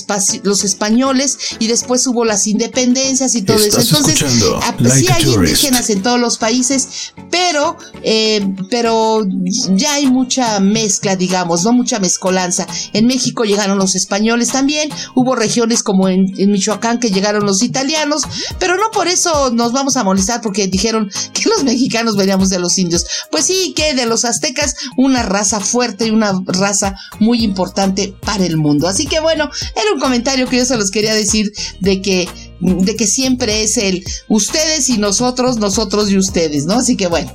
Speaker 1: los españoles y después hubo las independencias y todo eso. Entonces,
Speaker 4: Like
Speaker 1: sí hay indígenas en todos los países, pero, eh, pero ya hay mucha mezcla, digamos, no mucha mezcolanza. En México llegaron los españoles también, hubo regiones como en, en Michoacán que llegaron los italianos, pero no por eso nos vamos a molestar porque dijeron que los mexicanos veníamos de los indios. Pues sí, que de los aztecas, una raza fuerte y una raza muy importante para el mundo. Así que bueno, era un comentario que yo se los quería decir de que de que siempre es el ustedes y nosotros, nosotros y ustedes, ¿no? Así que bueno,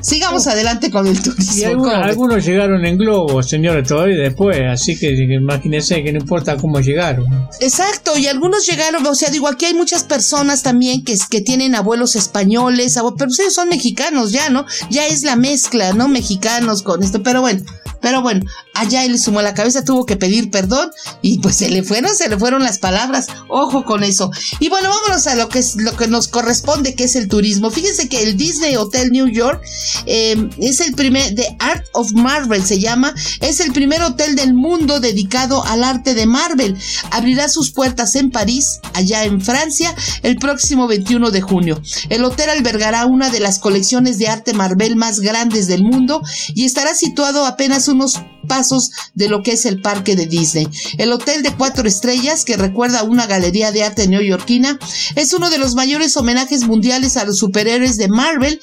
Speaker 1: sigamos adelante con el turismo.
Speaker 2: Y algunos, llegaron en globo, señores, todavía después, así que imagínense que no importa cómo llegaron.
Speaker 1: Exacto, y algunos llegaron, o sea, digo, aquí hay muchas personas también que, que tienen abuelos españoles, pero ellos son mexicanos ya, ¿no? Ya es la mezcla, ¿no? Mexicanos con esto, pero bueno, pero bueno, allá él sumó la cabeza, tuvo que pedir perdón y pues se le fueron, se le fueron las palabras, ojo con eso. Y bueno, vámonos a lo que es lo que nos corresponde, que es el turismo. Fíjense que el Disney Hotel New York eh, es el primer, The Art of Marvel se llama, es el primer hotel del mundo dedicado al arte de Marvel. Abrirá sus puertas en París, allá en Francia, el próximo 21 de junio. El hotel albergará una de las colecciones de arte Marvel más grandes del mundo y estará situado apenas unos pasos de lo que es el parque de Disney. El hotel de cuatro estrellas, que recuerda a una galería de arte neoyorquina, es uno de los mayores homenajes mundiales a los superhéroes de Marvel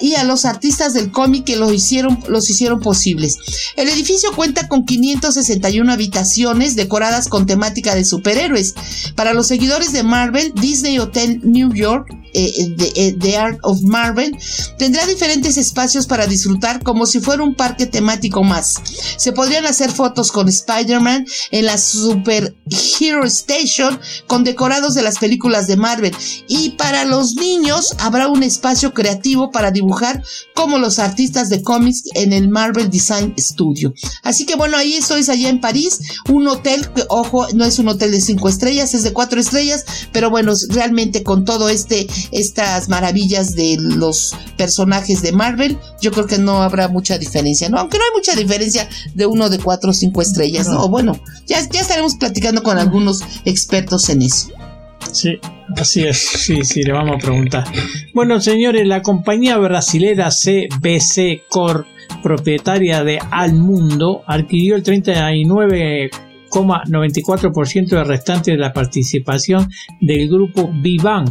Speaker 1: y a los artistas del cómic que los hicieron, los hicieron posibles. El edificio cuenta con 561 habitaciones decoradas con temática de superhéroes. Para los seguidores de Marvel, Disney Hotel New York eh, de, eh, The Art of Marvel tendrá diferentes espacios para disfrutar como si fuera un parque temático más. Se podrían hacer fotos con Spider-Man en la Super Hero Station con decorados de las películas de Marvel y para los niños habrá un espacio creativo para dibujar como los artistas de cómics en el Marvel Design Studio. Así que bueno, ahí estoy allá en París, un hotel que, ojo, no es un hotel de cinco estrellas, es de cuatro estrellas, pero bueno, realmente con todo este, estas maravillas de los personajes de Marvel, yo creo que no habrá mucha diferencia, ¿no? Aunque no hay mucha diferencia de uno de cuatro o cinco estrellas, ¿no? Bueno, ya, ya estaremos platicando con algunos expertos en eso.
Speaker 2: Sí, así es, sí, sí, le vamos a preguntar. Bueno, señores, la compañía brasilera CBC Corp, propietaria de Almundo, adquirió el 39 94% del restante de la participación del grupo Vivan,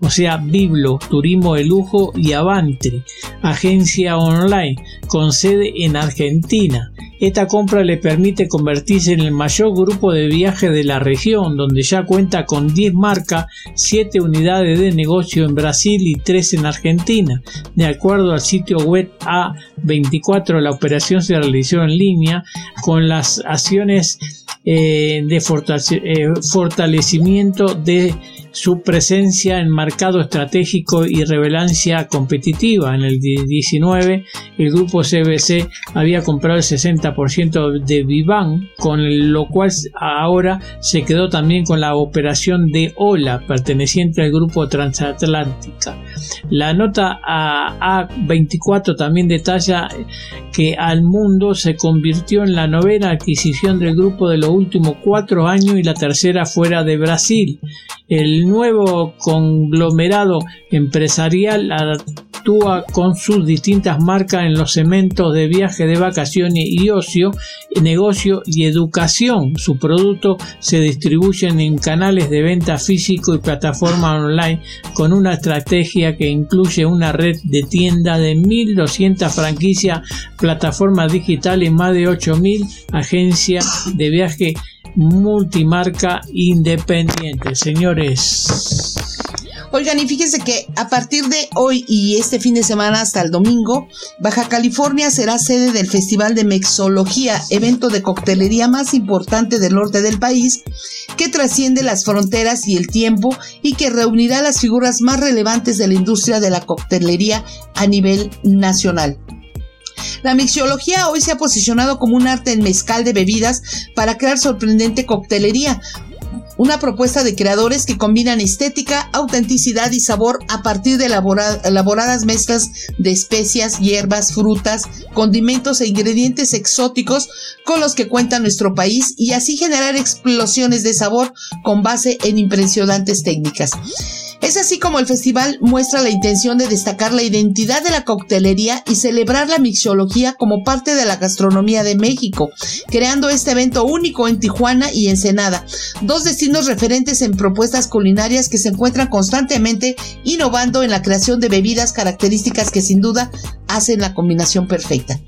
Speaker 2: o sea, Biblo, Turismo de Lujo y Avante, agencia online con sede en Argentina. Esta compra le permite convertirse en el mayor grupo de viaje de la región, donde ya cuenta con 10 marcas, 7 unidades de negocio en Brasil y 3 en Argentina. De acuerdo al sitio web A24, la operación se realizó en línea con las acciones eh, de eh, fortalecimiento de su presencia en mercado estratégico y relevancia competitiva. En el 19, el grupo CBC había comprado el 60% de Vivan, con lo cual ahora se quedó también con la operación de OLA, perteneciente al grupo Transatlántica. La nota a A24 también detalla que al mundo se convirtió en la novena adquisición del grupo de los últimos cuatro años y la tercera fuera de Brasil. El nuevo conglomerado empresarial actúa con sus distintas marcas en los cementos de viaje de vacaciones y ocio, negocio y educación. Su producto se distribuyen en canales de venta físico y plataformas online con una estrategia que incluye una red de tienda de 1.200 franquicias, plataformas digitales y más de 8.000 agencias de viaje multimarca independiente. Señores.
Speaker 1: Oigan, y fíjense que a partir de hoy y este fin de semana hasta el domingo, Baja California será sede del Festival de Mexología, evento de coctelería más importante del norte del país, que trasciende las fronteras y el tiempo y que reunirá las figuras más relevantes de la industria de la coctelería a nivel nacional. La mixiología hoy se ha posicionado como un arte en mezcal de bebidas para crear sorprendente coctelería, una propuesta de creadores que combinan estética, autenticidad y sabor a partir de elaboradas mezclas de especias, hierbas, frutas, condimentos e ingredientes exóticos con los que cuenta nuestro país y así generar explosiones de sabor con base en impresionantes técnicas. Es así como el festival muestra la intención de destacar la identidad de la coctelería y celebrar la mixología como parte de la gastronomía de México, creando este evento único en Tijuana y Ensenada, dos destinos referentes en propuestas culinarias que se encuentran constantemente innovando en la creación de bebidas características que sin duda hacen la combinación perfecta.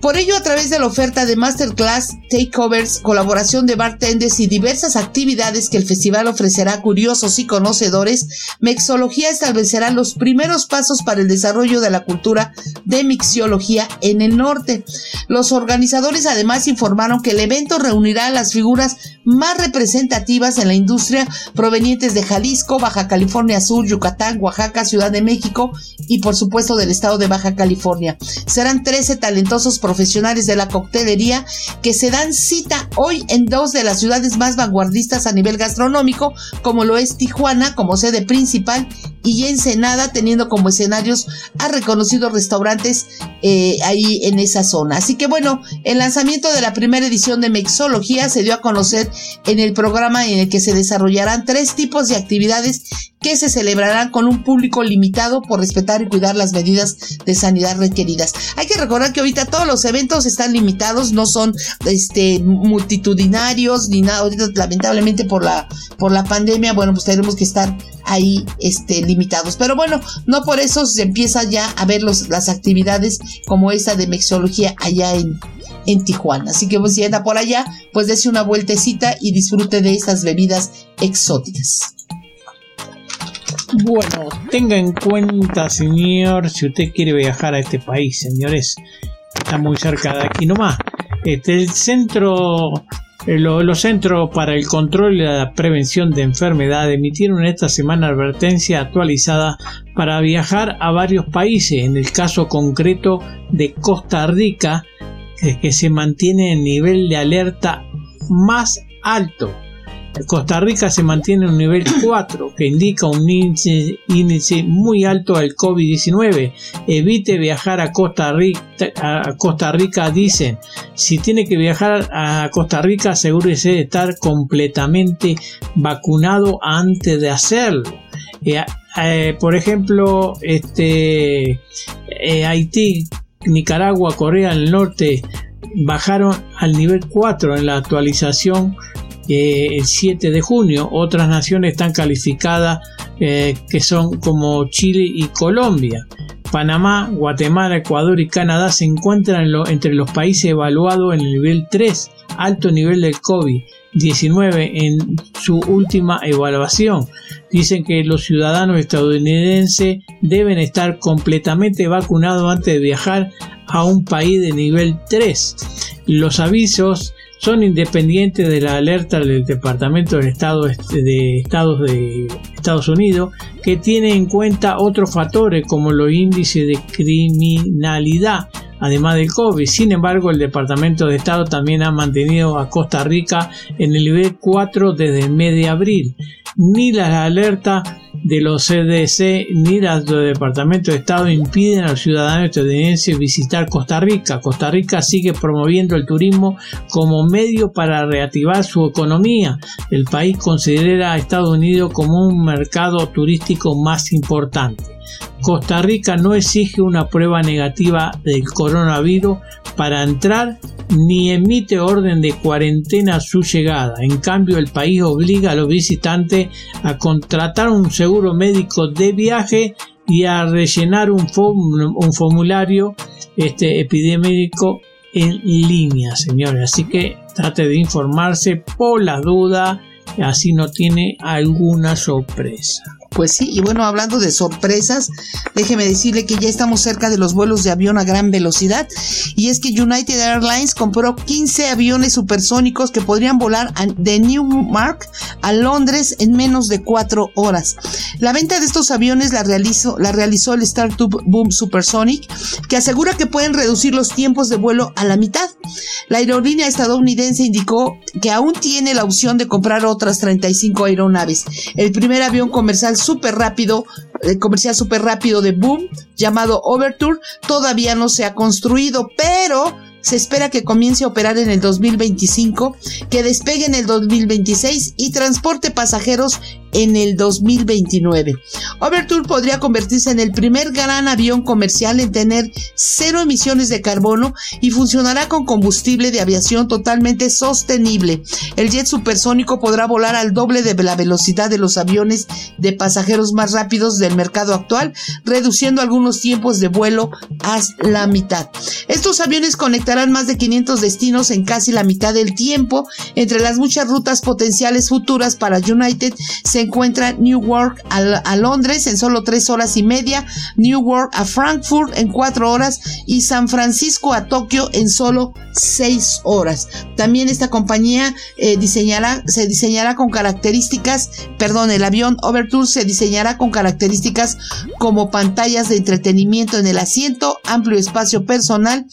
Speaker 1: Por ello, a través de la oferta de masterclass, takeovers, colaboración de bartenders y diversas actividades que el festival ofrecerá a curiosos y conocedores, Mexología establecerá los primeros pasos para el desarrollo de la cultura de mixiología en el norte. Los organizadores además informaron que el evento reunirá a las figuras más representativas en la industria provenientes de Jalisco, Baja California Sur, Yucatán, Oaxaca, Ciudad de México y por supuesto del estado de Baja California. Serán 13 talentosos profesionales de la coctelería que se dan cita hoy en dos de las ciudades más vanguardistas a nivel gastronómico, como lo es Tijuana como sede principal y Ensenada teniendo como escenarios a reconocidos restaurantes eh, ahí en esa zona. Así que bueno, el lanzamiento de la primera edición de Mexología se dio a conocer en el programa en el que se desarrollarán tres tipos de actividades que se celebrarán con un público limitado por respetar y cuidar las medidas de sanidad requeridas. Hay que recordar que ahorita todos los eventos están limitados, no son este multitudinarios ni nada. Ahorita lamentablemente por la por la pandemia, bueno, pues tenemos que estar ahí este limitados. Pero bueno, no por eso se empieza ya a ver los, las actividades como esa de mexología allá en en Tijuana. Así que pues, si anda por allá, pues dése una vueltecita y disfrute de estas bebidas exóticas.
Speaker 2: Bueno, tenga en cuenta, señor, si usted quiere viajar a este país, señores, está muy cerca de aquí nomás. Este, el centro eh, los Centros para el Control y la Prevención de Enfermedades emitieron esta semana advertencia actualizada para viajar a varios países, en el caso concreto de Costa Rica, que se mantiene en nivel de alerta más alto Costa Rica se mantiene en un nivel 4, que indica un índice, muy alto del COVID-19. Evite viajar a Costa, Rica, a Costa Rica, dicen. Si tiene que viajar a Costa Rica, asegúrese de estar completamente vacunado antes de hacerlo. Eh, eh, por ejemplo, este, eh, Haití, Nicaragua, Corea del Norte bajaron al nivel 4 en la actualización el 7 de junio. Otras naciones están calificadas eh, que son como Chile y Colombia. Panamá, Guatemala, Ecuador y Canadá se encuentran entre los países evaluados en el nivel 3, alto nivel del COVID-19 en su última evaluación. Dicen que los ciudadanos estadounidenses deben estar completamente vacunados antes de viajar a un país de nivel 3. Los avisos son independientes de la alerta del Departamento de Estado de Estados de Estados Unidos, que tiene en cuenta otros factores como los índices de criminalidad, además del COVID. Sin embargo, el Departamento de Estado también ha mantenido a Costa Rica en el nivel 4 desde el mes de abril. Ni las alertas de los CDC ni los Departamentos de Estado impiden a los ciudadanos visitar Costa Rica. Costa Rica sigue promoviendo el turismo como medio para reactivar su economía. El país considera a Estados Unidos como un mercado turístico más importante. Costa Rica no exige una prueba negativa del coronavirus para entrar ni emite orden de cuarentena a su llegada. En cambio, el país obliga a los visitantes a contratar un seguro médico de viaje y a rellenar un, formulario este, epidémico en línea, señores. Así que trate de informarse por la duda, así no tiene alguna sorpresa.
Speaker 1: Pues sí, y bueno, hablando de sorpresas, déjeme decirle que ya estamos cerca de los vuelos de avión a gran velocidad. Y es que United Airlines compró 15 aviones supersónicos que podrían volar de Newmark a Londres en menos de 4 horas. La venta de estos aviones la realizó, la realizó el Startup Boom Supersonic, que asegura que pueden reducir los tiempos de vuelo a la mitad. La aerolínea estadounidense indicó que aún tiene la opción de comprar otras 35 aeronaves. El primer avión comercial súper rápido, el comercial súper rápido de Boom, llamado Overture, todavía no se ha construido, pero se espera que comience a operar en el 2025, que despegue en el 2026 y transporte pasajeros en el 2029. Overture podría convertirse en el primer gran avión comercial en tener cero emisiones de carbono y funcionará con combustible de aviación totalmente sostenible. El jet supersónico podrá volar al doble de la velocidad de los aviones de pasajeros más rápidos del mercado actual, reduciendo algunos tiempos de vuelo a la mitad. Estos aviones conectarán más de 500 destinos en casi la mitad del tiempo. Entre las muchas rutas potenciales futuras para United se encuentra Newark a, Londres en solo tres horas y media, Newark a Frankfurt en cuatro horas y San Francisco a Tokio en solo seis horas. También esta compañía eh, diseñará, se diseñará con características, perdón, el avión Overture se diseñará con características como pantallas de entretenimiento en el asiento, amplio espacio personal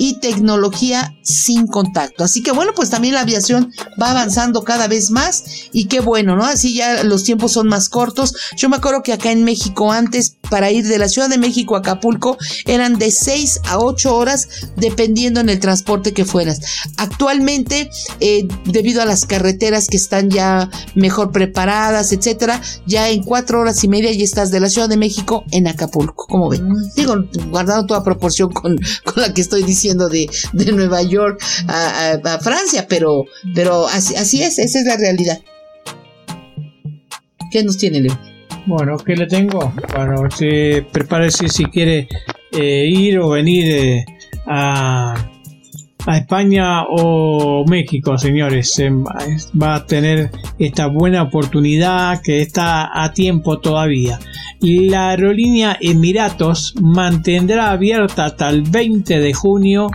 Speaker 1: y tecnología sin contacto. Así que bueno, pues también la aviación va avanzando cada vez más y qué bueno, ¿no? Así ya los tiempos son más cortos. Yo me acuerdo que acá en México antes para ir de la Ciudad de México a Acapulco eran de 6 a 8 horas dependiendo en el transporte que fueras. Actualmente, eh, debido a las carreteras que están ya mejor preparadas, etcétera, ya en 4 horas y media ya estás de la Ciudad de México en Acapulco. ¿Cómo ven? Digo, guardando toda proporción con, la que estoy diciendo de, Nueva York a, Francia, pero, pero así, así es, esa es la realidad. ¿Qué nos tiene, Leo?
Speaker 2: Bueno, ¿qué le tengo? Bueno, se prepárese si quiere eh, ir o venir eh, a, a, España o México, señores. va a tener esta buena oportunidad que está a tiempo todavía. La aerolínea Emiratos mantendrá abierta hasta el 20 de junio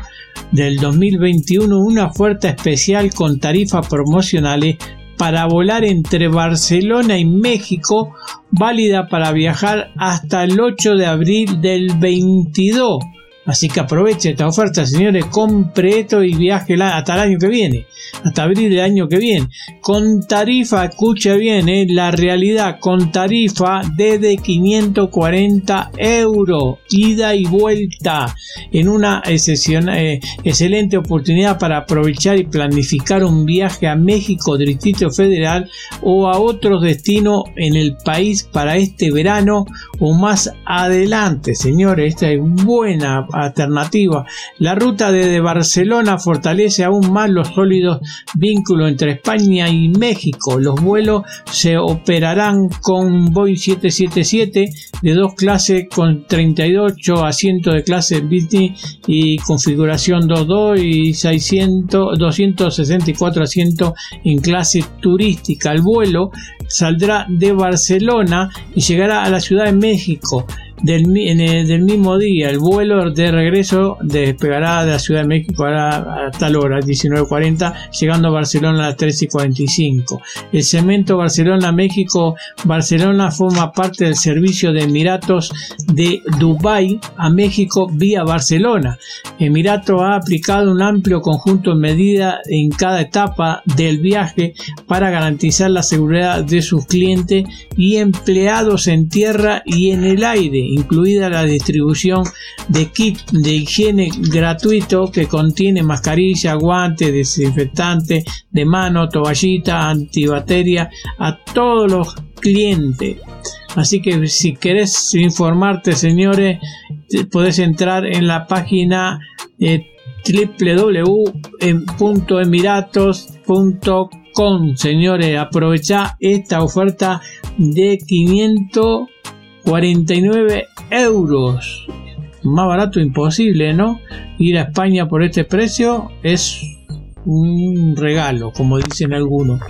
Speaker 2: del 2021 una oferta especial con tarifas promocionales para volar entre Barcelona y México, válida para viajar hasta el 8 de abril del 22. Así que aproveche esta oferta, señores, compre esto y viaje hasta el año que viene, hasta abril del año que viene. Con tarifa, escuche bien, eh, la realidad, con tarifa desde 540 euros, ida y vuelta, en una eh, excelente oportunidad para aprovechar y planificar un viaje a México, Distrito Federal o a otros destinos en el país para este verano o más adelante, señores. Esta es buena alternativa. La ruta desde Barcelona fortalece aún más los sólidos vínculos entre España y México. Los vuelos se operarán con Boeing 777 de dos clases con 38 asientos de clase business y configuración 22 y 600, 264 asientos en clase turística. El vuelo saldrá de Barcelona y llegará a la Ciudad de México del, mismo día. El vuelo de regreso despegará de la Ciudad de México a, tal hora, 19.40, llegando a Barcelona a las 13.45. El cemento Barcelona-México, Barcelona forma parte del servicio de Emiratos de Dubái a México vía Barcelona. Emirato ha aplicado un amplio conjunto de medidas en cada etapa del viaje para garantizar la seguridad de sus clientes y empleados en tierra y en el aire incluida la distribución de kit de higiene gratuito que contiene mascarilla, guantes, desinfectante de mano, toallita, antibacteria a todos los clientes. Así que si querés informarte, señores, puedes entrar en la página eh, www.emiratos.com. Señores, aprovecha esta oferta de 500 49 euros. Más barato imposible, ¿no? Ir a España por este precio es un regalo, como dicen algunos.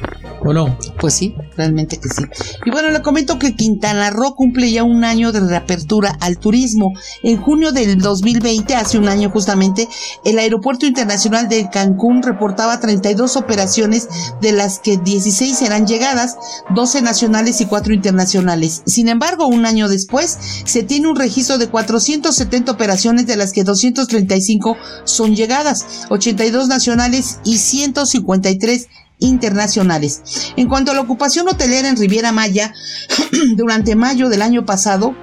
Speaker 2: ¿O no?
Speaker 1: Pues sí, realmente que sí. Y bueno, le comento que Quintana Roo cumple ya un año de reapertura al turismo. En junio del 2020, hace un año justamente, el Aeropuerto Internacional de Cancún reportaba 32 operaciones, de las que 16 eran llegadas, 12 nacionales y 4 internacionales. Sin embargo, un año después, se tiene un registro de 470 operaciones, de las que 235 son llegadas, 82 nacionales y 153 internacionales. En cuanto a la ocupación hotelera en Riviera Maya, durante mayo del año pasado,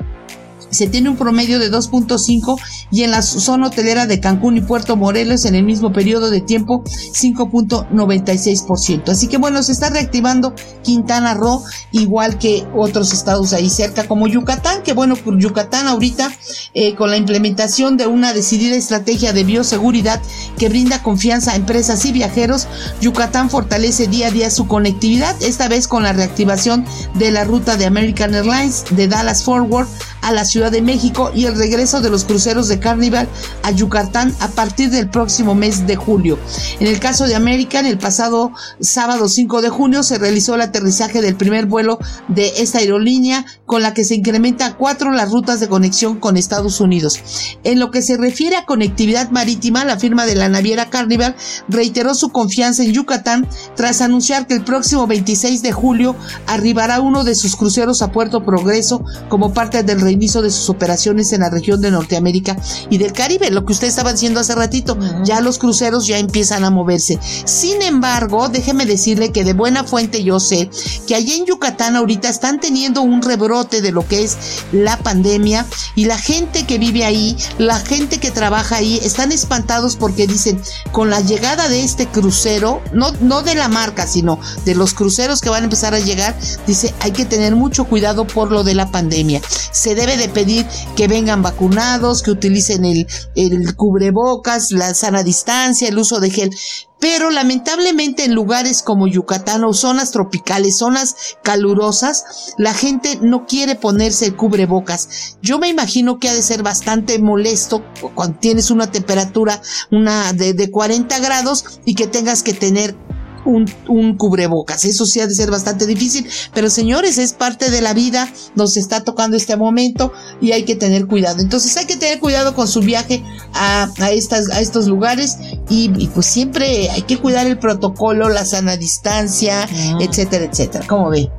Speaker 1: se tiene un promedio de 2.5 y en la zona hotelera de Cancún y Puerto Morelos en el mismo periodo de tiempo 5.96%. Así que bueno, se está reactivando Quintana Roo igual que otros estados ahí cerca como Yucatán, que bueno, Yucatán ahorita eh, con la implementación de una decidida estrategia de bioseguridad que brinda confianza a empresas y viajeros, Yucatán fortalece día a día su conectividad, esta vez con la reactivación de la ruta de American Airlines de Dallas Forward a la Ciudad de México y el regreso de los cruceros de Carnival a Yucatán a partir del próximo mes de julio. En el caso de American, el pasado sábado 5 de junio se realizó el aterrizaje del primer vuelo de esta aerolínea con la que se incrementa a cuatro las rutas de conexión con Estados Unidos. En lo que se refiere a conectividad marítima, la firma de la naviera Carnival reiteró su confianza en Yucatán tras anunciar que el próximo 26 de julio arribará uno de sus cruceros a Puerto Progreso como parte del inicio de sus operaciones en la región de Norteamérica y del Caribe, lo que usted estaba diciendo hace ratito, ya los cruceros ya empiezan a moverse. Sin embargo, déjeme decirle que de buena fuente yo sé que allí en Yucatán ahorita están teniendo un rebrote de lo que es la pandemia y la gente que vive ahí, la gente que trabaja ahí, están espantados porque dicen, con la llegada de este crucero, no, no de la marca, sino de los cruceros que van a empezar a llegar, dice, hay que tener mucho cuidado por lo de la pandemia. Se debe de pedir que vengan vacunados, que utilicen el, el cubrebocas, la sana distancia, el uso de gel. Pero lamentablemente en lugares como Yucatán o zonas tropicales, zonas calurosas, la gente no quiere ponerse el cubrebocas. Yo me imagino que ha de ser bastante molesto cuando tienes una temperatura una de, de 40 grados y que tengas que tener un, cubrebocas. Eso sí ha de ser bastante difícil, pero señores, es parte de la vida, nos está tocando este momento y hay que tener cuidado. Entonces hay que tener cuidado con su viaje a, estas, a estos lugares y, pues siempre hay que cuidar el protocolo, la sana distancia, ah. etcétera, etcétera. ¿Cómo ve?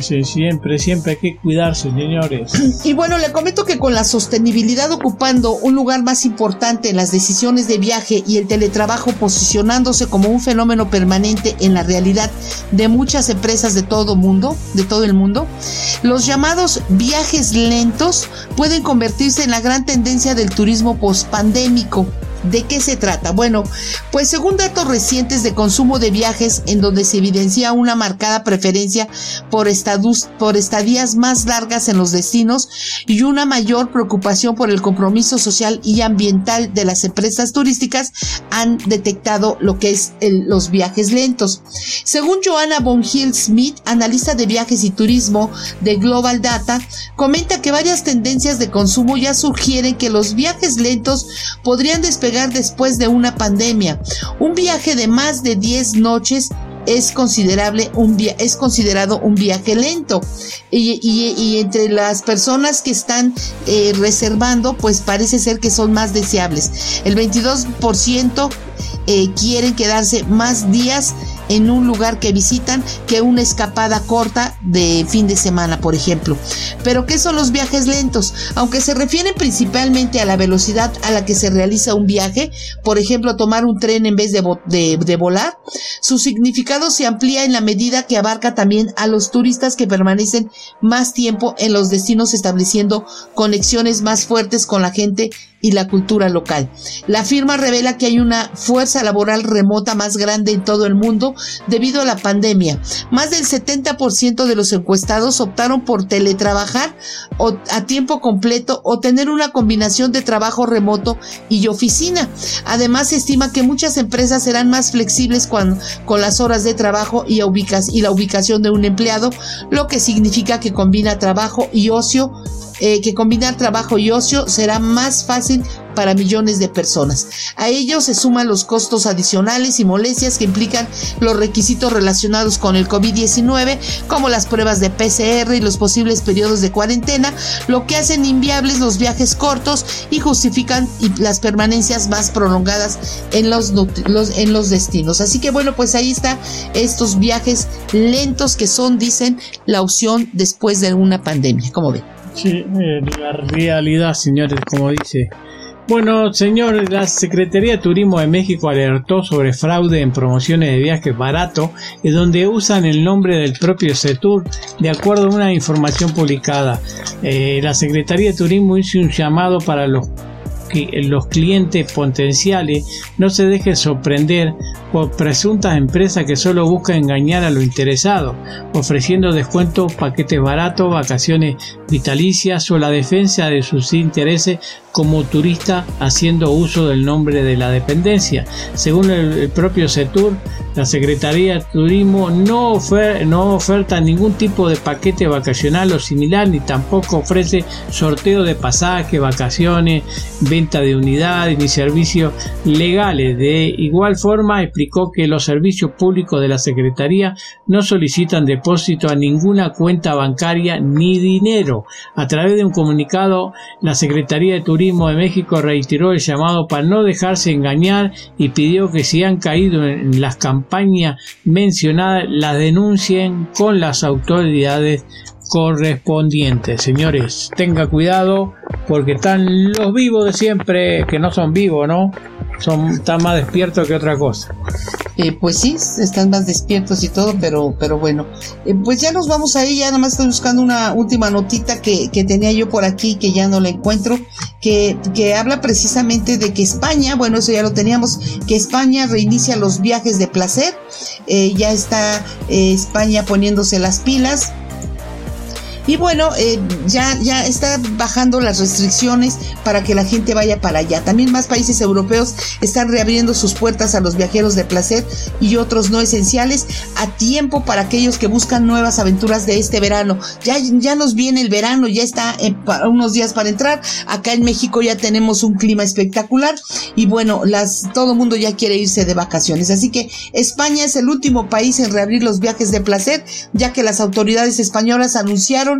Speaker 2: Sí, siempre, siempre hay que cuidarse, señores.
Speaker 1: Y bueno, le comento que con la sostenibilidad ocupando un lugar más importante en las decisiones de viaje y el teletrabajo posicionándose como un fenómeno permanente en la realidad de muchas empresas de todo mundo, de todo el mundo, los llamados viajes lentos pueden convertirse en la gran tendencia del turismo pospandémico. ¿De qué se trata? Bueno, pues según datos recientes de consumo de viajes en donde se evidencia una marcada preferencia por, por estadías más largas en los destinos y una mayor preocupación por el compromiso social y ambiental de las empresas turísticas, han detectado lo que es los viajes lentos. Según Joanna Von Hill Smith, analista de viajes y turismo de Global Data, comenta que varias tendencias de consumo ya sugieren que los viajes lentos podrían después de una pandemia. Un viaje de más de 10 noches es considerable un es considerado un viaje lento y, entre las personas que están eh, reservando pues parece ser que son más deseables el 22% eh, quieren quedarse más días en un lugar que visitan que una escapada corta de fin de semana, por ejemplo. Pero ¿qué son los viajes lentos? Aunque se refieren principalmente a la velocidad a la que se realiza un viaje, por ejemplo, tomar un tren en vez de, de volar, su significado se amplía en la medida que abarca también a los turistas que permanecen más tiempo en los destinos estableciendo conexiones más fuertes con la gente y la cultura local. La firma revela que hay una fuerza laboral remota más grande en todo el mundo debido a la pandemia. Más del 70% de los encuestados optaron por teletrabajar o a tiempo completo o tener una combinación de trabajo remoto y oficina. Además, se estima que muchas empresas serán más flexibles con, con las horas de trabajo y, y la ubicación de un empleado, lo que significa que combina trabajo y ocio eh, que combinar trabajo y ocio será más fácil para millones de personas. A ello se suman los costos adicionales y molestias que implican los requisitos relacionados con el COVID-19, como las pruebas de PCR y los posibles periodos de cuarentena, lo que hacen inviables los viajes cortos y justifican las permanencias más prolongadas en los, en los destinos. Así que bueno, pues ahí está estos viajes lentos que son, dicen, la opción después de una pandemia. ¿Cómo ven?
Speaker 2: Sí, eh, la realidad, señores, como dice. Bueno, señor, la Secretaría de Turismo de México alertó sobre fraude en promociones de viajes barato, donde usan el nombre del propio CETUR, de acuerdo a una información publicada. Eh, la Secretaría de Turismo hizo un llamado para los que los clientes potenciales no se dejen sorprender por presuntas empresas que solo buscan engañar a los interesados, ofreciendo descuentos, paquetes baratos, vacaciones vitalicias o la defensa de sus intereses como turista haciendo uso del nombre de la dependencia. Según el, propio CETUR, la Secretaría de Turismo no, no oferta ningún tipo de paquete vacacional o similar, ni tampoco ofrece sorteo de pasajes, vacaciones, venta de unidades ni servicios legales. De igual forma, explicó que los servicios públicos de la Secretaría no solicitan depósito a ninguna cuenta bancaria ni dinero. A través de un comunicado, la Secretaría de Turismo de México reiteró el llamado para no dejarse engañar y pidió que si han caído en las campañas mencionadas las denuncien con las autoridades correspondientes. Señores, tenga cuidado porque están los vivos de siempre que no son vivos, ¿no? Son, están más despiertos que otra cosa.
Speaker 1: Eh, pues sí, están más despiertos y todo, pero, pero bueno. Eh, pues ya nos vamos a ya nada más estoy buscando una última notita que, tenía yo por aquí que ya no la encuentro, que, que habla precisamente de que España, bueno, eso ya lo teníamos, que España reinicia los viajes de placer, eh, ya está España poniéndose las pilas Y bueno, eh, ya, ya está bajando las restricciones para que la gente vaya para allá. También más países europeos están reabriendo sus puertas a los viajeros de placer y otros no esenciales a tiempo para aquellos que buscan nuevas aventuras de este verano. Ya, ya nos viene el verano, ya está unos días para entrar. Acá en México ya tenemos un clima espectacular y bueno, las, todo el mundo ya quiere irse de vacaciones. Así que España es el último país en reabrir los viajes de placer, ya que las autoridades españolas anunciaron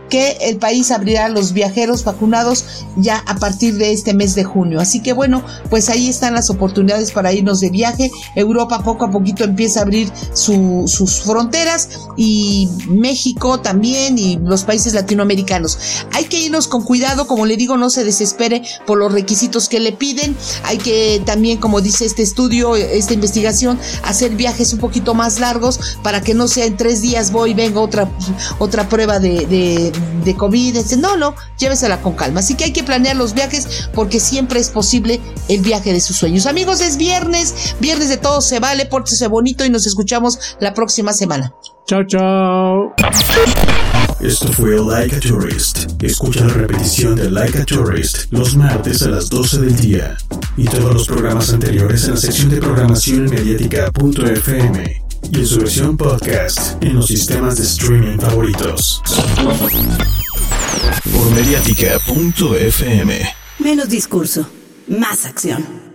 Speaker 1: que el país abrirá a los viajeros vacunados ya a partir de este mes de junio. Así que bueno, pues ahí están las oportunidades para irnos de viaje. Europa poco a poquito empieza a abrir sus fronteras y México también y los países latinoamericanos. Hay que irnos con cuidado, como le digo, no se desespere por los requisitos que le piden. Hay que también, como dice este estudio, esta investigación, hacer viajes un poquito más largos para que no sea en tres días voy, vengo otra, otra prueba de de COVID, no, no, llévesela con calma. Así que hay que planear los viajes porque siempre es posible el viaje de sus sueños. Amigos, es viernes, viernes de todo se vale, pórtese bonito y nos escuchamos la próxima semana.
Speaker 2: Chao, chao.
Speaker 4: Esto fue Like a Tourist. Escucha la repetición de Like a Tourist los martes a las 12 del día y todos los programas anteriores en la sección de programación mediática.fm y en su versión podcast en los sistemas de streaming favoritos. Por mediática.fm.
Speaker 5: Menos discurso, más acción.